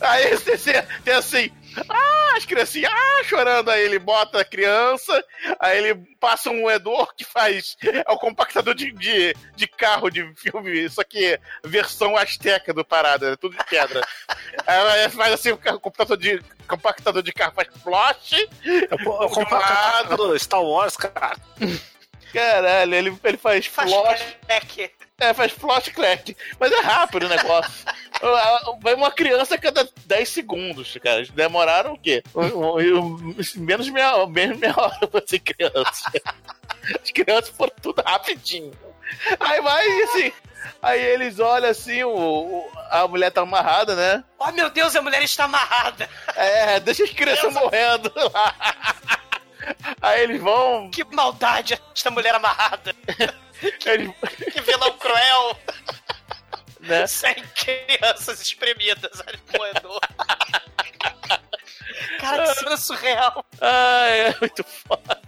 [laughs] Aí você tem assim, ah, as criancinhas, ah, chorando. Aí ele bota a criança, aí ele passa um moedor que faz. É o compactador de, de, de carro de filme, só que versão asteca do parada, é tudo de pedra. Aí ela faz assim, o compactador de, compactador de carro faz flash. O compactador Star Wars, cara. Caralho, ele, ele faz, Faz crack. É, faz flash clack. Mas é rápido o negócio. [laughs] Vai uma criança a cada 10 segundos, cara. Demoraram o quê? Menos meia, menos meia hora pra ser criança. [laughs] As crianças foram tudo rapidinho. Aí vai assim. Aí eles olham assim, o, o- a mulher tá amarrada, né? Oh, meu Deus, a mulher está amarrada. É, deixa as crianças morrendo lá. [laughs] Aí eles vão. Que maldade, esta mulher amarrada. [laughs] Eles, Que vilão cruel. né? Sem crianças espremidas ali no moedor. Cara, que cena surreal. Ai, é muito foda.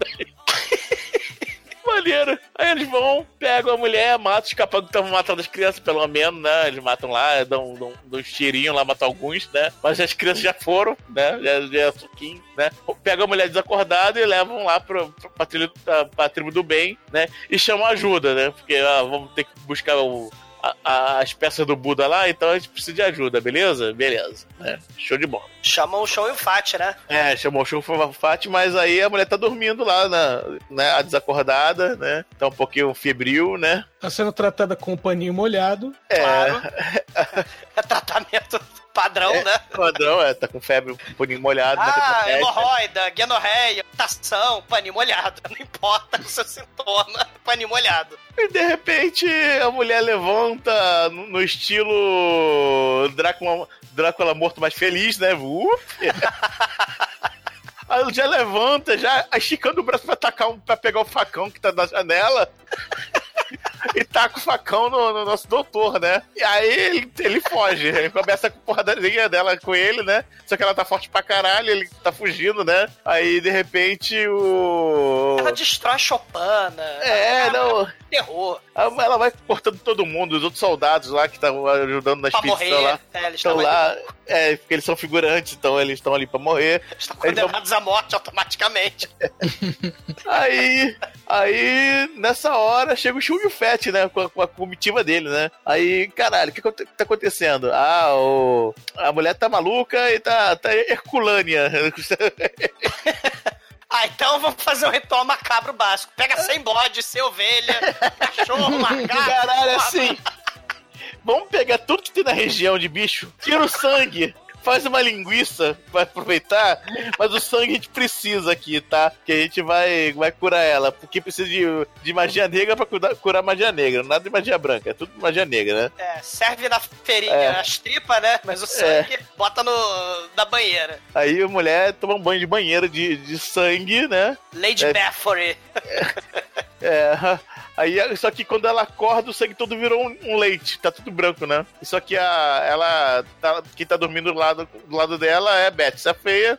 Maneiro. Aí eles vão, pegam a mulher, matam os capangas que estavam matando as crianças, pelo menos, né? Eles matam lá, dão, dão, dão uns tirinhos lá, matam alguns, né? Mas as crianças já foram, né? Já, já é suquinho, né? Pegam a mulher desacordada e levam lá pro, pro, pra, tribo, pra, pra tribo do bem, né? E chamam ajuda, né? Porque ah, vamos ter que buscar o, a- as peças do Buda lá, então a gente precisa de ajuda, beleza? Beleza. né? Show de bola. Chamam o show e o Fat, né? É, chamou o show foi Fati, mas aí a mulher tá dormindo lá, na, né, a desacordada, né? Tá um pouquinho febril, né? Tá sendo tratada com um paninho molhado. É, Claro. [laughs] É tratamento padrão, né? padrão, é, tá com febre, pouquinho molhado, né? Ah, tá com hemorroida, guenorreia, tação, paninho molhado. Não importa o seu sintoma, paninho molhado. E de repente a mulher levanta no, estilo Drácula, Drácula morto mais feliz, né? Uf. Aí ela já levanta, já esticando o braço pra, tacar pra pegar o facão que tá na janela. [laughs] e taca o facão no, no nosso doutor, né? E aí ele, ele foge. Ele começa com a porradaria dela com ele, né? Só que ela tá forte pra caralho, ele tá fugindo, né? Aí de repente o. Ela destrói Chopana. É, não. Terror. Ela vai cortando todo mundo, os outros soldados lá que estavam ajudando na Pra expedição morrer. lá. É, Estão lá, é, porque eles são figurantes, então eles estão ali pra morrer. estão condenados à morte automaticamente. [laughs] Aí, aí, nessa hora, chega o Shun o Fett, né? Com a, com a comitiva dele, né? Aí, caralho, o que, aconte- tá acontecendo? Ah, o, a mulher tá maluca e tá, tá herculânea. [laughs] Ah, então vamos fazer um ritual macabro básico. Pega 100 bodes, 100 ovelha, cachorro, [laughs] macaco. Caralho, assim. Vamos pegar tudo que tem na região de bicho, tira o sangue, faz uma linguiça pra aproveitar, mas o sangue a gente precisa aqui, tá? Que a gente vai, vai curar ela, porque precisa de, de magia negra pra curar, curar magia negra, nada de magia branca, é tudo magia negra, né? É, serve na feirinha É. as tripas, né? Mas o sangue bota no, na banheira. Aí a mulher toma um banho de banheiro de, de sangue, né? Lady É. Bathory. É, [laughs] aí só que quando ela acorda, o sangue todo virou um, um leite, tá tudo branco, né? Só que a, ela, tá, quem tá dormindo do lado, do lado dela é a Beth, essa feia.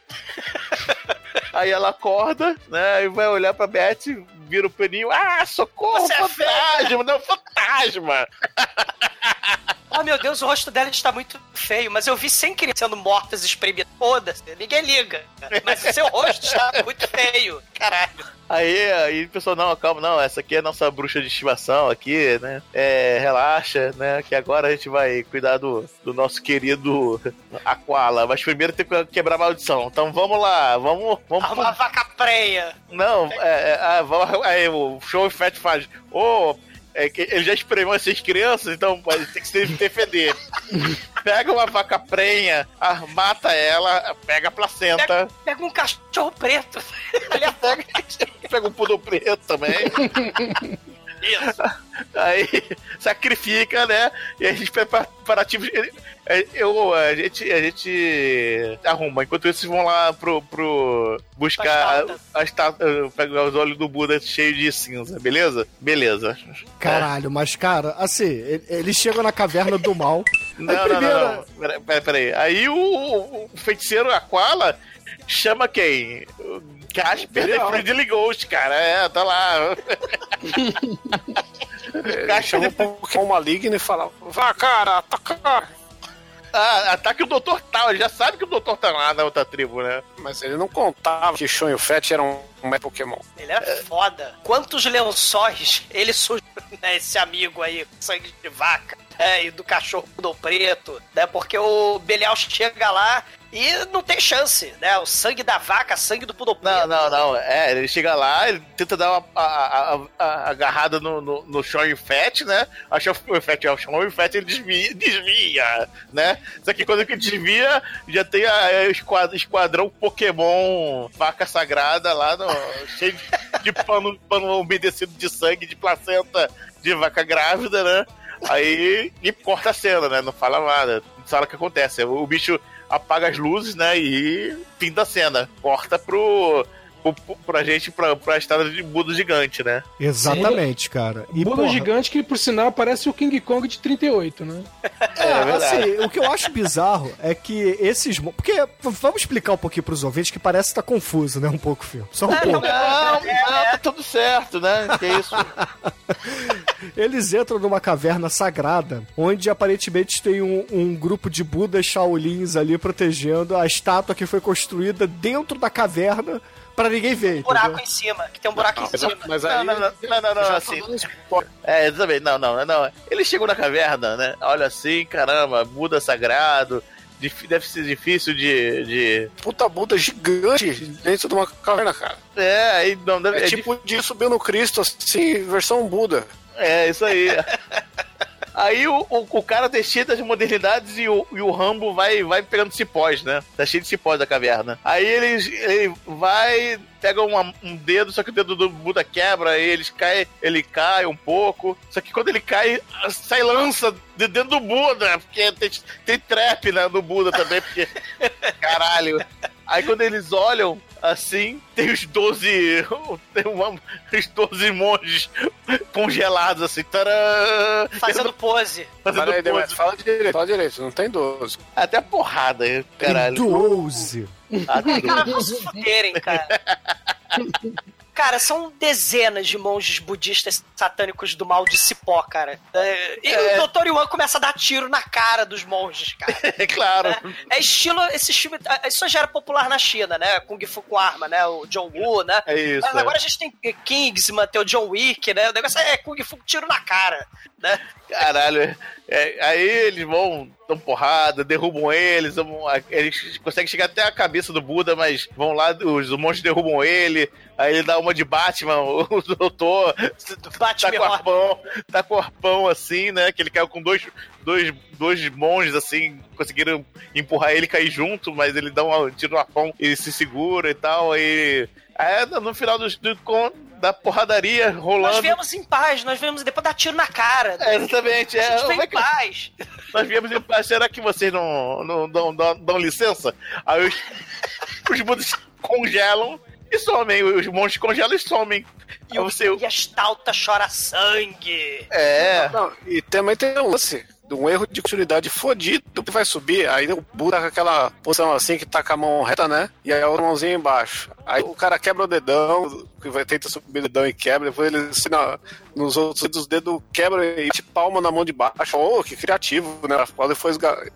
[laughs] Aí ela acorda, né? E vai olhar pra Beth, vira o paninho, ah, socorro, Você é fantasma, não, fantasma! [laughs] Oh meu Deus, o rosto dela está muito feio, mas eu vi sem querer sendo mortas espremidas. Foda-se, ninguém liga. Mas o seu rosto está muito feio. Caralho. Aí, aí o pessoal, não, calma, não, essa aqui é a nossa bruxa de estimação aqui, né? É, relaxa, né? Que agora a gente vai cuidar do, do nosso querido Aquala. Mas primeiro tem que quebrar a maldição. Então vamos lá, vamos. vamos A, a vaca preia. Não, é, é, ah, vamos- aí o show Fat faz. Ô, é que ele já espremeu essas crianças, então ele tem que se defender. Pega uma vaca prenha, mata ela, pega a placenta, Pega, pega um cachorro preto. [laughs] ele pega, pega um pudo preto também. Isso. Aí sacrifica, né? E a gente prepara preparativos. É, Eu, a gente, a gente arruma. Enquanto isso, vocês vão lá pro, pro buscar a estátua, pegar os olhos do Buda cheio de cinza, beleza? Beleza. Caralho, mas cara, assim, ele- eles chegam na caverna do mal. [laughs] Não, não, não, primeiro- não. Pera, pera, pera aí. Aí o, o feiticeiro Aquala chama quem? O Casper de Friendly Ghost, cara. É, tá lá. [laughs] Chama um Pokémon maligno e fala: Vá, cara, ataca! Ah, ataque o Dr. Tal. Ele já sabe que o Dr. tá lá na outra tribo, né? Mas ele não contava que Shon e o Fett eram um Pokémon. Ele era foda. Quantos lençóis ele sujou, [laughs] né? Esse amigo aí, com sangue de vaca. É, e do cachorro do preto, né? Porque o Belial chega lá e não tem chance, né? O sangue da vaca, sangue do pudo preto. Não, não, não. É, ele chega lá, ele tenta dar uma a, a, a- a agarrada no, no, no Sean Fett, né? Acha o Fett é o Sean Fett ele desvia, desvia, né? Só que quando ele desvia, já tem a, a esquadrão, esquadrão Pokémon vaca sagrada lá, no, cheio de, de pano, pano umedecido de sangue, de placenta de vaca grávida, né? Aí e corta a cena, né? Não fala nada. Fala o que acontece. O bicho apaga as luzes, né? E fim da cena. Corta pro. Pra gente, pra, pra estrada de Buda gigante, né? Exatamente, cara. E, Buda porra, gigante que, por sinal, parece o King Kong de 38, né? [laughs] É, verdade. assim, o que eu acho bizarro é que esses. Porque vamos explicar um pouquinho pros ouvintes que parece que tá confuso, né? Um pouco o filme. Só um pouco. Não, não, tá tudo certo, né? Que isso? [laughs] Eles entram numa caverna sagrada, onde aparentemente tem um, um grupo de Budas Shaolins ali protegendo a estátua que foi construída dentro da caverna pra ninguém ver. Um buraco entendeu? em cima, que tem um buraco em Mas, cima. mas Não, aí. não, não, não, não, não, assim. É, exatamente. Não, não, não. Eles chegam na caverna, né? Olha assim, caramba, Buda sagrado. Deve ser difícil de. de... Puta Buda gigante dentro de uma caverna, cara. É, aí não deve. É, tipo de subir no Cristo, assim, versão Buda. É, isso aí. [laughs] Aí o, o, o cara tem cheio das modernidades e o, e o Rambo vai, vai pegando cipós, né? Tá cheio de cipós da caverna. Aí eles, ele vai, pega uma- um dedo, só que o dedo do Buda quebra, aí eles cai, ele cai um pouco. Só que quando ele cai, sai lança de dentro do Buda, porque tem, tem trap né, no Buda também, porque. [laughs] Caralho. Aí quando eles olham assim, tem os 12. [laughs] Tem uma, os 12 monges congelados, assim. Tarã, Fazendo [laughs] pose. fazendo aí, pose. fala direito, fala direito, não tem 12. Até porrada, hein, caralho. 12. Até- Cara, vão se fuderem, cara. Cara, são dezenas de monges budistas satânicos do mal de cipó, cara. É, e É. o Dr. Yuan começa a dar tiro na cara dos monges, cara. [laughs] É claro. É estilo, esse filme, isso já era popular na China, né? Kung Fu com arma, né? O John Woo, né? É isso. Mas agora a gente tem Kingsman, tem o John Wick, né? O negócio é Kung Fu com tiro na cara, né? Caralho. É, aí eles vão, dão porrada, derrubam eles, vão- eles conseguem chegar até a cabeça do Buda, mas vão lá, os monstros derrubam ele, aí ele dá uma de Batman, o doutor tá Batman corpão, tá corpão assim, né, que ele caiu com dois, dois, dois monges assim, conseguiram empurrar ele e cair junto, mas ele dá um tiro na pão e se segura e tal, aí... Aí no final do, do, da porradaria rolando... Nós viemos em paz, nós viemos depois dar tiro na cara. É, exatamente. A É, gente como veio é em que- paz. nós viemos em paz, será que vocês não, não dão, dão, dão licença? Aí os, [laughs] os budas congelam e somem, os monstros congelam e somem. E, o, você, e a estalta chora sangue. é, Não, e também tem um lance um erro de continuidade fodido que vai subir, aí o Buda tá com aquela posição assim que tá com a mão reta, né? E aí a outra mãozinha embaixo. Aí o cara quebra o dedão, que vai tentar subir o dedão e quebra, depois ele assim, na- nos outros dedos, dedos quebra e bate palma na mão de baixo. Oh, que criativo, né? Quando foi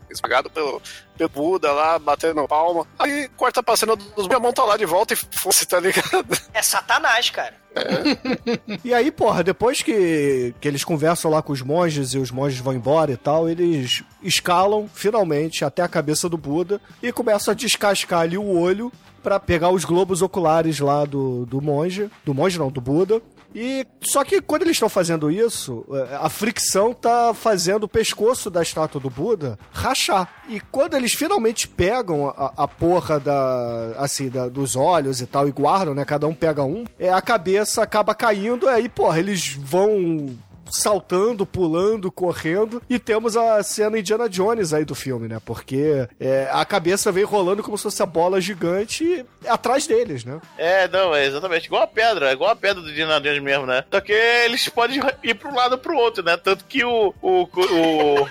esmagado pelo, pelo Buda lá, batendo palma. Aí corta pra cena dos minha mão tá lá de volta e fosse, tá ligado? É satanás, cara. [laughs] E aí, porra, depois que, que eles conversam lá com os monges e os monges vão embora e tal, eles escalam finalmente até a cabeça do Buda e começam a descascar ali o olho pra pegar os globos oculares lá do, do monge. Do monge não, do Buda. E só que quando eles estão fazendo isso, eh, a fricção tá fazendo o pescoço da estátua do Buda rachar. E quando eles finalmente pegam a, a porra da assim, da- dos olhos e tal e guardam, né, cada um pega um, é a cabeça acaba caindo, aí, porra, eles vão saltando, pulando, correndo e temos a cena Indiana Jones aí do filme, né? Porque é, a cabeça vem rolando como se fosse a bola gigante atrás deles, né? É, não, é exatamente. Igual a pedra, igual a pedra do Indiana Jones mesmo, né? Só que eles podem ir pro lado ou pro outro, né? Tanto que o. o, o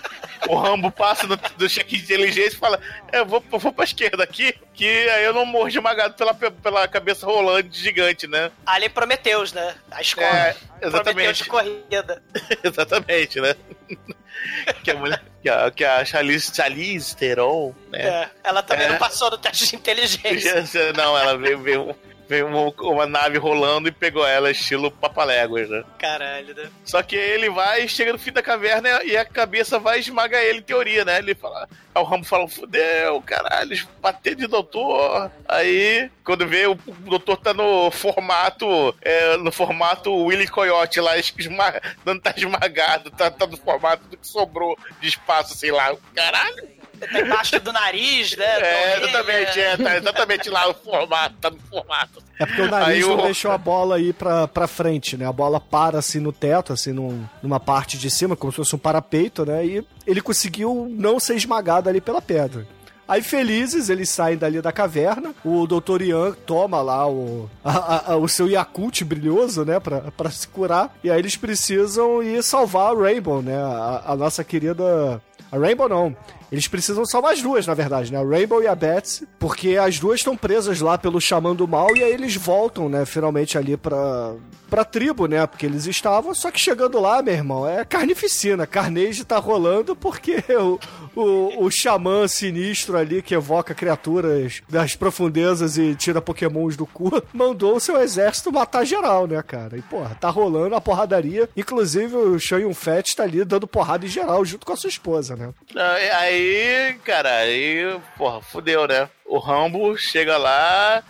o Rambo passa no, do check de inteligência e fala: é, Eu vou, vou pra esquerda aqui, que aí eu não morro esmagado pela, pela cabeça rolante gigante, né? Ali Prometeus, né? A escola. É, Prometeus exatamente. de corrida. [laughs] exatamente, né? [laughs] que a mulher. Que a, que a Charlize, Charlize Theron, né? É, ela também É. não passou no teste de inteligência. [laughs] Não, ela veio, veio, veio uma, uma nave rolando e pegou ela, estilo papaléguas, né? Caralho, né? Só que ele vai, chega no fim da caverna e a cabeça vai esmagar ele, em teoria, né? Ele fala. Aí o Rambo fala, fudeu, caralho, bater de doutor. Aí, quando vê, o doutor tá no formato. é, no formato Willy Coyote lá, esma... não tá esmagado, tá, tá no formato do que sobrou de espaço, sei lá. Caralho! Tá embaixo do nariz, né? É, exatamente, é, tá exatamente lá o formato, tá no formato. É porque o nariz Aí não o- deixou a bola ir pra, pra frente, né? A bola para assim no teto, assim, num- numa parte de cima, como se fosse um parapeito, né? E ele conseguiu não ser esmagado ali pela pedra. Aí, felizes, eles saem dali da caverna. O Dr. Ian toma lá o, a- a- o seu Yakult brilhoso, né? Pra, pra se curar. E aí eles precisam ir salvar a Rainbow, né? A, a nossa querida. A Rainbow não. Eles precisam salvar as duas, na verdade, né? A Rainbow e a Betsy, porque as duas estão presas lá pelo Xamã do Mal e aí eles voltam, né, finalmente ali pra, pra tribo, né? Porque eles estavam, só que chegando lá, meu irmão, é carnificina. Carnage tá rolando porque [laughs] o, o, o xamã sinistro ali que evoca criaturas das profundezas e tira pokémons do cu, [laughs] mandou o seu exército matar geral, né, cara? E, porra, tá rolando a porradaria. Inclusive, o Shan Yun Fett tá ali dando porrada em geral junto com a sua esposa, né? Não, e Aí, cara, aí, porra, fudeu, né? O Rambo chega lá,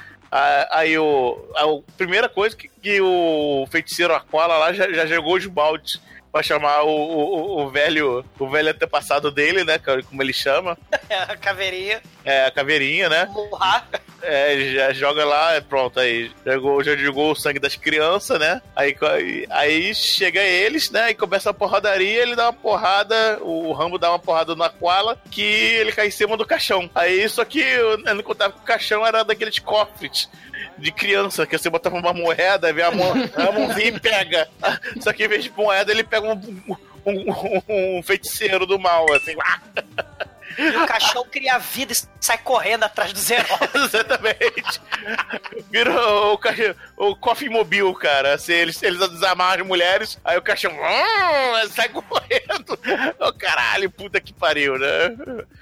aí o. A, primeira coisa que, que o feiticeiro Aquala lá já, já jogou os baldes pra chamar o, o, o velho o velho antepassado dele, né? é Como ele chama. [laughs] A caveirinha. É, a caveirinha, né? Murrar. É, já joga lá, pronto, aí jogou, já jogou o sangue das crianças, né? Aí, aí chega eles, né? E começa a porradaria, ele dá uma porrada, o Rambo dá uma porrada no Aquala, que ele cai em cima do caixão. Aí, só que eu não contava que o caixão era daqueles cofres de criança, que você botava uma moeda, vê a, mão, a e pega. [laughs] Só que em vez de moeda, ele pega um, um- um feiticeiro do mal, assim. [laughs] E o caixão cria vida e sai correndo atrás dos heróis. [laughs] Exatamente. Virou o, caixa, o Coffee Mobile, cara. Assim, eles, eles desamarram as mulheres, aí o caixão hum, sai correndo. [laughs] Ô caralho, puta que pariu, né?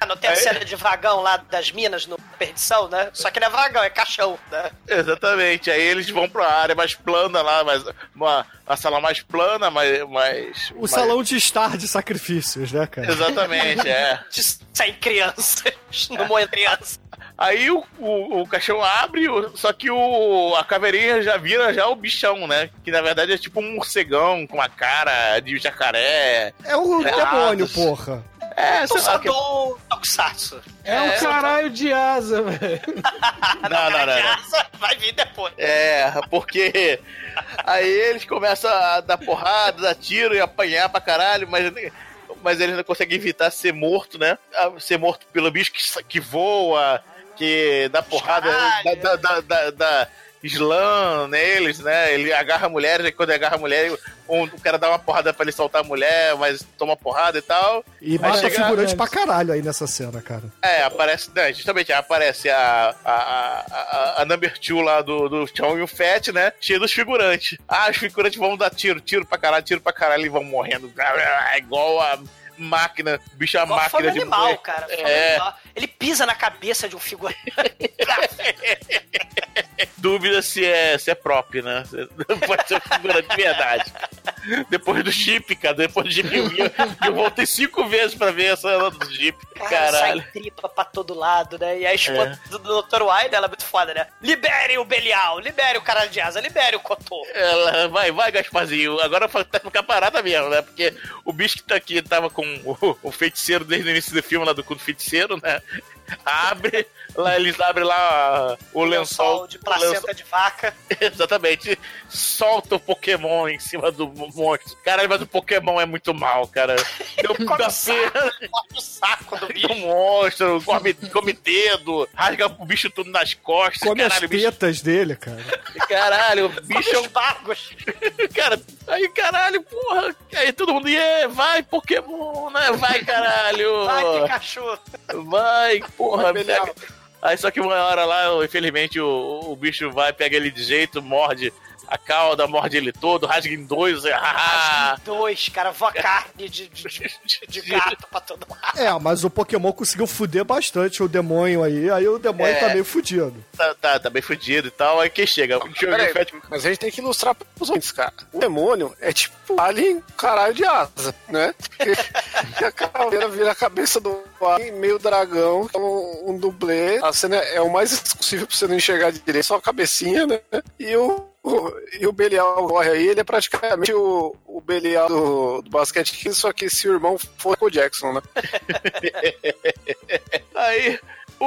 Ah, Não tem a Aí- cena de vagão lá das minas no Perdição, né? Só que não é vagão, é caixão, né? Exatamente. Aí eles vão pra área mais plana lá, mais, uma, uma sala mais plana, mais. mais O mais- salão de estar de sacrifícios, né, cara? Exatamente, é. De sair crianças. [laughs] No moe criança. Aí o, o, o caixão abre, o- só que o, a caveirinha já vira já o bichão, né? Que na verdade é tipo um morcegão com uma cara de jacaré. É o demônio, porra. É, sei Eu lá. só Que... dou o Tokusatsu. É um caralho de asa, velho. [laughs] Não, não, não, não. Essa Vai vir depois. É, porque aí eles começam a dar porrada, dar tiro e apanhar pra caralho, mas, mas eles não conseguem evitar ser morto, né? Ser morto pelo bicho que, que voa, que dá porrada, dá, dá, dá- slam neles, né? Ele agarra mulheres, e quando ele agarra mulher, um, o cara dá uma porrada pra ele soltar a mulher, mas toma porrada e tal. E mata chega- figurante pra caralho aí nessa cena, cara. É, aparece, né, justamente, aparece a, a, a, a, a number two lá do, do Chão e o Fett, né? Cheio dos figurantes. Ah, os figurantes vão dar tiro, tiro pra caralho, tiro pra caralho e vão morrendo. Igual a máquina, bicho a Igual máquina de animal, morrer. cara. É. animal. Ele pisa na cabeça de um figurante. [laughs] Dúvida se é, se é prop, né? [laughs] Pode ser um figurante de verdade. Depois do Jeep, cara, depois do Jeep eu, eu voltei cinco vezes pra ver essa cena do Jeep. Cara, Caralho. sai tripa pra todo lado, né? E a esposa É. do Dr. Wilder, ela é muito foda, né? Libere o Belial, libere o caralho de asa, libere o Cotô. Ela, vai, vai, Gasparzinho. Agora tá ficar parada mesmo, né? Porque o bicho que tá aqui tava com o, o feiticeiro desde o início do filme, lá do culto feiticeiro, né? Abre, lá eles abrem lá o lençol de placenta lençol- de vaca. [laughs] Exatamente. Solta o Pokémon em cima do monstro. Caralho, mas o Pokémon é muito mal, cara. Deu [laughs] Come saco, o saco do bicho. monstro, come, come dedo, rasga o bicho tudo nas costas. Come as caralho, o bicho, tetas dele, cara. caralho, o bicho é um Os bagos. [laughs] Cara, aí caralho, porra. Aí todo mundo ia, vai Pokémon, né? Vai caralho. Vai, Pikachu. Vai, porra, pega. Aí só que uma hora lá, infelizmente, o, o bicho vai, pega ele de jeito, morde a cauda, morde ele todo, rasga em dois. [laughs] Ah, Dois, cara, voa [laughs] carne de, de, de, de [laughs] gato pra todo lado. É, mas o Pokémon conseguiu fuder bastante o demônio aí, aí o demônio É. tá meio fudido. tá, tá, tá bem fudido e tal. Aí quem chega? Peraí, Fett- mas a gente tem que ilustrar pros ouvintes, cara. O demônio é tipo alien caralho de asa, né? E a caveira vira a cabeça do alien, meio dragão, que é um, um dublê. Cena é o mais exclusivo pra você não enxergar direito, só a cabecinha, né? E o, o- e o Belial corre aí, ele é praticamente o, o Belial do, do basquete, Kids, só que se o irmão for o Jackson, né? [laughs] Aí,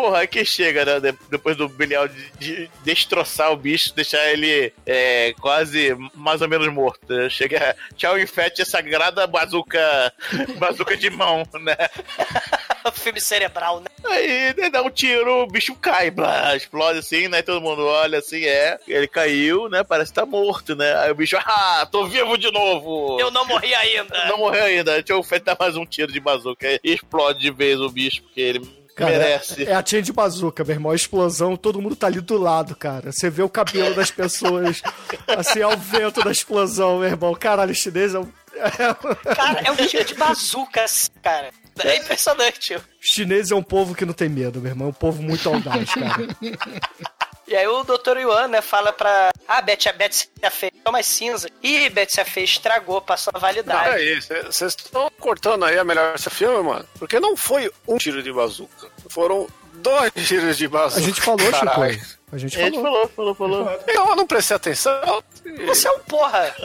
porra, aí quem chega, né? de- Depois do Belial de, de destroçar o bicho, deixar ele é, quase mais ou menos morto. né? Chega, tchau, infete essa sagrada bazuca, bazuca de mão, né? [laughs] Filme cerebral, né? Aí né, dá um tiro, o bicho cai, blá, explode assim, né? Todo mundo olha assim, é. Ele caiu, né? Parece que tá morto, né? Aí o bicho, ah, tô vivo de novo! Eu não morri ainda. Não morreu ainda. Tio Fett dá mais um tiro de bazuca e explode de vez o bicho, porque ele Cara, merece. É, é a tia de bazuca, meu irmão. A explosão, todo mundo tá ali do lado, cara. Você vê o cabelo das pessoas, [laughs] assim, ao vento da explosão, meu irmão. Caralho, o chinês é um. [laughs] Cara, é um tiro de bazuca, assim, cara. É impressionante. O chinês é um povo que não tem medo, meu irmão. É um povo muito audaz, cara. [laughs] E aí o Dr. Yuan, né, fala pra... Ah, Beth, a Beth se a Fê é mais cinza. Ih, Beth se a Fê estragou, passou a validade. Peraí, vocês estão cortando aí a melhor desse filme, mano? Porque não foi um tiro de bazuca. Foram dois [laughs] tiros de bazuca. A gente falou, caralho. Chico. A gente A gente falou. falou, falou, falou. Eu não prestei atenção. Você é um porra. [laughs]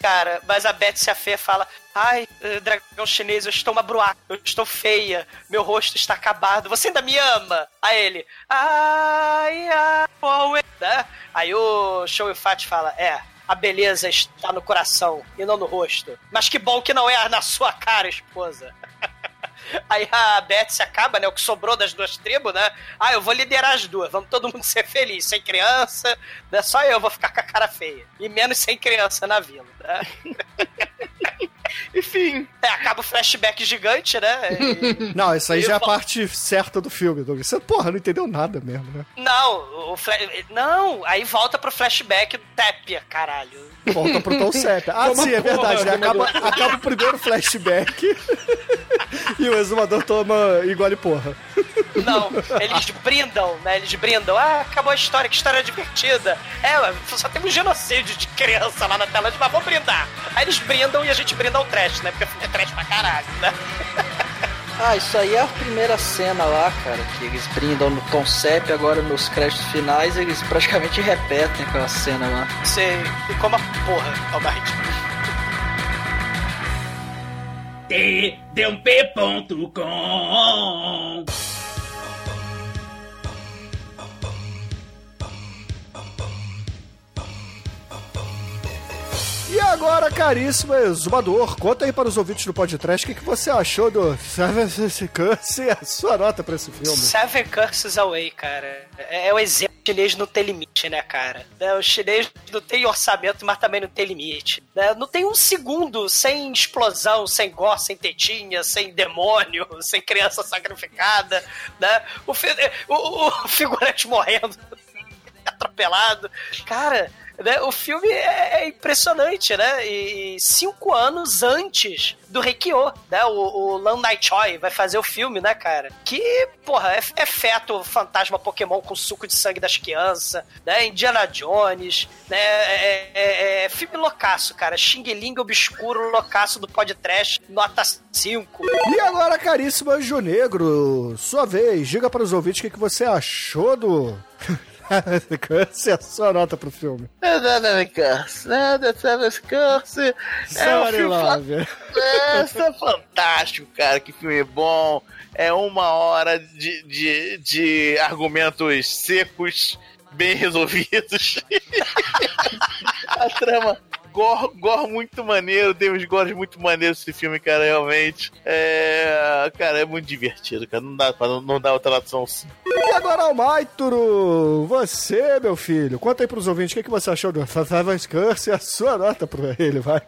Cara, mas a Beth se a Fê fala: Ai, eh, dragão chinês, eu estou uma bruaca, eu estou feia, meu rosto está acabado, você ainda me ama? Aí ele, ai, ai, oh, né? Aí o Show Fat fala: É, a beleza está no coração e não no rosto. Mas que bom que não é na sua cara, esposa. [laughs] Aí a Beth se acaba, né? O que sobrou das duas tribos, né? Ah, eu vou liderar as duas. Vamos todo mundo [laughs] ser feliz. Sem criança, né? Só eu vou ficar com a cara feia. E menos sem criança na vila, né? [laughs] Enfim. É, acaba o flashback gigante, né? E- [laughs] Não, isso aí e já é a parte certa do filme, Douglas. Você, porra, não entendeu nada mesmo, né? Não, o fla... Não, aí volta pro flashback do Tépia, caralho. Volta pro Tom Sepp. Ah, Toma sim, é porra, verdade. né? Acaba, acaba o primeiro flashback [laughs] e o exumador toma engole porra. Não, eles brindam, né? Eles brindam. Ah, acabou a história, que história divertida. É, só tem um genocídio de criança lá na tela de mas vamos brindar. Aí eles brindam e a gente brinda o trash, né? Porque é trash pra caralho, né? [laughs] Ah, isso aí é a primeira cena lá, cara, que eles brindam no Tom Sepp, agora nos créditos finais eles praticamente repetem aquela cena lá. Você ficou uma porra, Albarrite. tdump.com E agora, caríssimo exumador, conta aí para os ouvintes do podcast o que, que você achou do Seven Curse e a sua nota para esse filme. Seven Curses Away, cara. É, é o exemplo chinês não tem limite, né, cara? Né, O chinês não tem orçamento, mas também não tem limite. Não tem um segundo sem explosão, sem gore, sem tetinha, sem demônio, [laughs] sem criança sacrificada, né? O, o, o figurante morrendo, [laughs] atropelado. Cara, né, o filme é, é impressionante, né? E cinco anos antes do Reikyo, né? O, o Lan Nai Choi vai fazer o filme, né, cara? Que, porra, é, é feto fantasma Pokémon com suco de sangue das crianças, né? Indiana Jones, né? É, é- é filme loucaço, cara. Xing Ling obscuro, loucaço do podcast, nota 5. E agora, caríssimo Anjo Negro, sua vez, diga para os ouvintes o que, que você achou do [laughs] Curse [laughs] e a sua nota pro filme. Seven Curse, né? The Seven Curse. É um filme Love. É, é fantástico, cara. Que filme bom. É uma hora de, de, de argumentos secos, bem resolvidos. [laughs] A trama. Gore, gore muito maneiro, tem uns gores muito maneiros esse filme, cara, realmente. É. Cara, é muito divertido, cara. Não dá pra não, não dar outra tradução assim. E agora, Almaituro, você, meu filho, conta aí pros ouvintes o que, que você achou do Seven Curse e a sua nota pra ele, vai.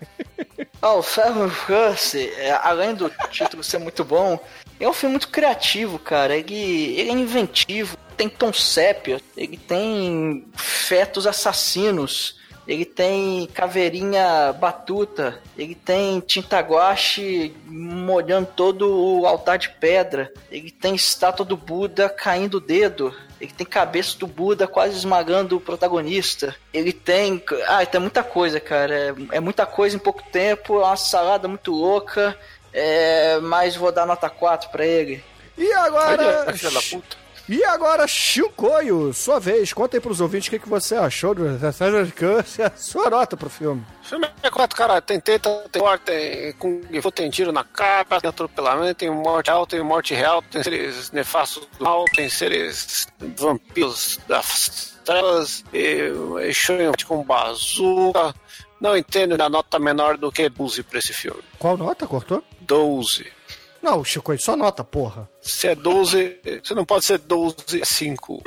Ah, o Seven Curse, é, além do título ser muito bom, é um filme muito criativo, cara. Ele, ele é inventivo, tem tom sépia, ele tem fetos assassinos, ele tem caveirinha batuta, ele tem tinta guache molhando todo o altar de pedra, ele tem estátua do Buda caindo o dedo, ele tem cabeça do Buda quase esmagando o protagonista. Ele tem. Ah, tem muita coisa, cara. É, é muita coisa em pouco tempo. É uma salada muito louca. É, mas vou dar nota 4 pra ele. E agora. Olha, filha da puta. E agora, Chicoio, sua vez, conta aí pros ouvintes o que, que você achou do Seven Curse e a sua nota pro filme. O filme é quatro, cara. Tem teta, tem morte, tem Kung Fu, tem tiro na cara, tem atropelamento, tem morte real, tem morte real, tem seres nefastos do mal, tem seres vampiros das trevas, e, e show com bazuca. Não entendo a nota menor do que 12 pra esse filme. Qual nota, cortou? 12. Não, Chicoio, só nota, porra. Se é 12, você não pode ser 12, é 5.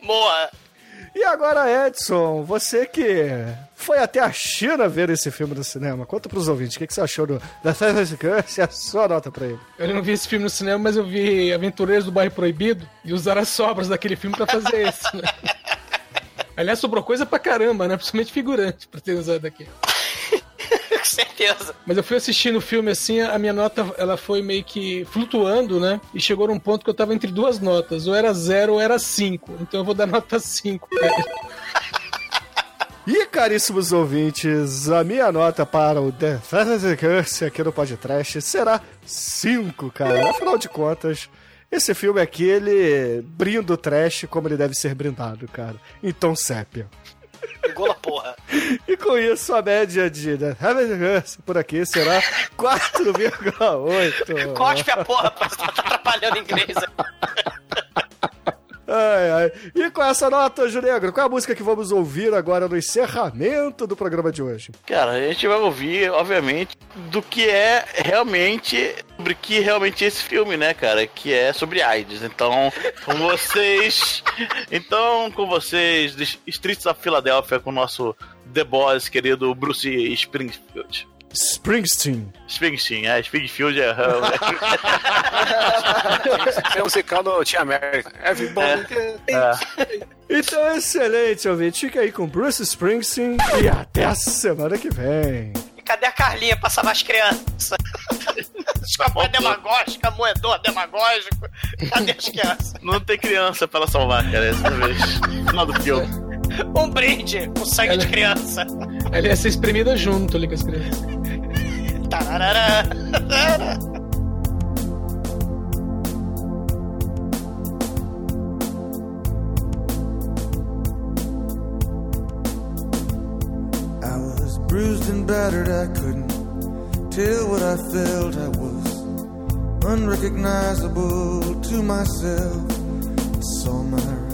Moa! E agora, Edson, você que foi até a China ver esse filme no cinema, conta pros ouvintes o que, que você achou do The Curse e a sua nota pra ele. Eu não vi esse filme no cinema, mas eu vi Aventureiros do Bairro Proibido e usaram as sobras daquele filme pra fazer esse, né? [laughs] Aliás, sobrou coisa pra caramba, né? Principalmente figurante pra ter usado aqui. [laughs] Com certeza. Mas eu fui assistindo o filme assim, a minha nota ela foi meio que flutuando, né? E chegou num ponto que eu tava entre duas notas, ou era zero ou era cinco. Então eu vou dar nota 5. [laughs] E, caríssimos ouvintes, a minha nota para o The Seven Curse aqui no podcast será 5, cara. Afinal de contas, esse filme aqui, ele brinda o trash como ele deve ser brindado, cara. Então, sépia. Gola porra. [laughs] E com isso, a média de Seven Curse por aqui será [laughs] 4,8. Cospe a porra, tá atrapalhando inglês. [laughs] Ai, ai. E com essa nota, Junegro, qual é a música que vamos ouvir agora no encerramento do programa de hoje? Cara, a gente vai ouvir, obviamente, do que é realmente. Sobre que realmente é esse filme, né, cara? Que é sobre AIDS. Então, com vocês. [laughs] Então, com vocês, Streets of Philadelphia, com o nosso The Boss, querido Bruce Springfield. Springsteen. Springsteen, é, Springfield é. [laughs] É um musical do Tia América. Everybody. é. Então, excelente, ouvinte. Fica aí com Bruce Springsteen e até a semana que vem. E cadê a Carlinha pra salvar as crianças? [laughs] Mãe demagógica, moedor demagógico. Cadê as crianças? Não tem criança pra ela salvar, cara, essa vez. Final do filme. [laughs] Um brinde com sangue de criança. Ela ia ser espremida junto ali com as crianças. Tararara. I was bruised and battered, I couldn't tell what I felt. I was unrecognizable to myself. I saw my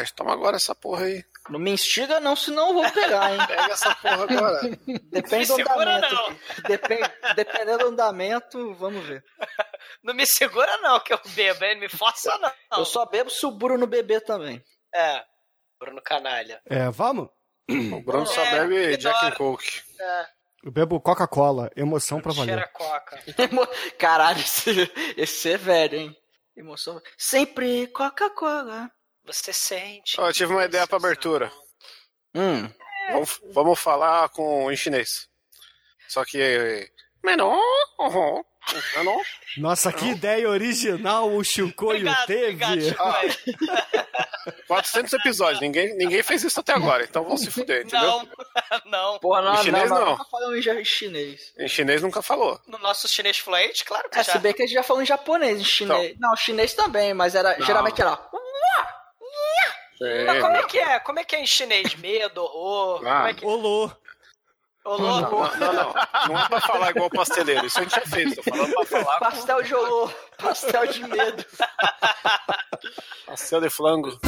Mais. Toma agora essa porra aí. Não me instiga não, senão eu vou pegar, hein? [laughs] Pega essa porra agora. Depende do Me segura, andamento. não. Depende, dependendo do andamento, vamos ver. [laughs] Não me segura, não, que eu bebo, hein? Não me força, não. Eu só bebo se o Bruno beber também. É. Bruno Canalha. É, vamos? O Bruno só É, bebe que Jack and. Coke. É. Eu bebo Coca-Cola, emoção pra Cheira valer. coca. Caralho, esse, esse é velho, hein? Emoção. Sempre Coca-Cola. Você sente. Ó, eu tive uma ideia pra abertura. Hum. Vamos, vamos falar com em chinês. Só que. Menor. uhum, Menor. Nossa, que ideia original o Chicoio Obrigado, teve. obrigado, Chico, velho. 400 episódios. Ninguém, ninguém fez isso até agora. Então vamos se fuder, entendeu? Não, [laughs] não. Porra, não, Em chinês, não, não. nunca falamos em chinês. Em chinês nunca falou. No nosso chinês fluente, claro que É, já. se bem que a gente já falou em japonês, em chinês. Não, chinês também, mas era, Não. geralmente era. Mas como é que é? Como é que é em chinês? Medo, ô. Ah. Como é que Olô. Ô, Não, não, não. Não é pra falar igual pasteleiro. Isso a gente já fez. Tô falando pra falar com Pastel de olô, pastel de medo. pastel de flango.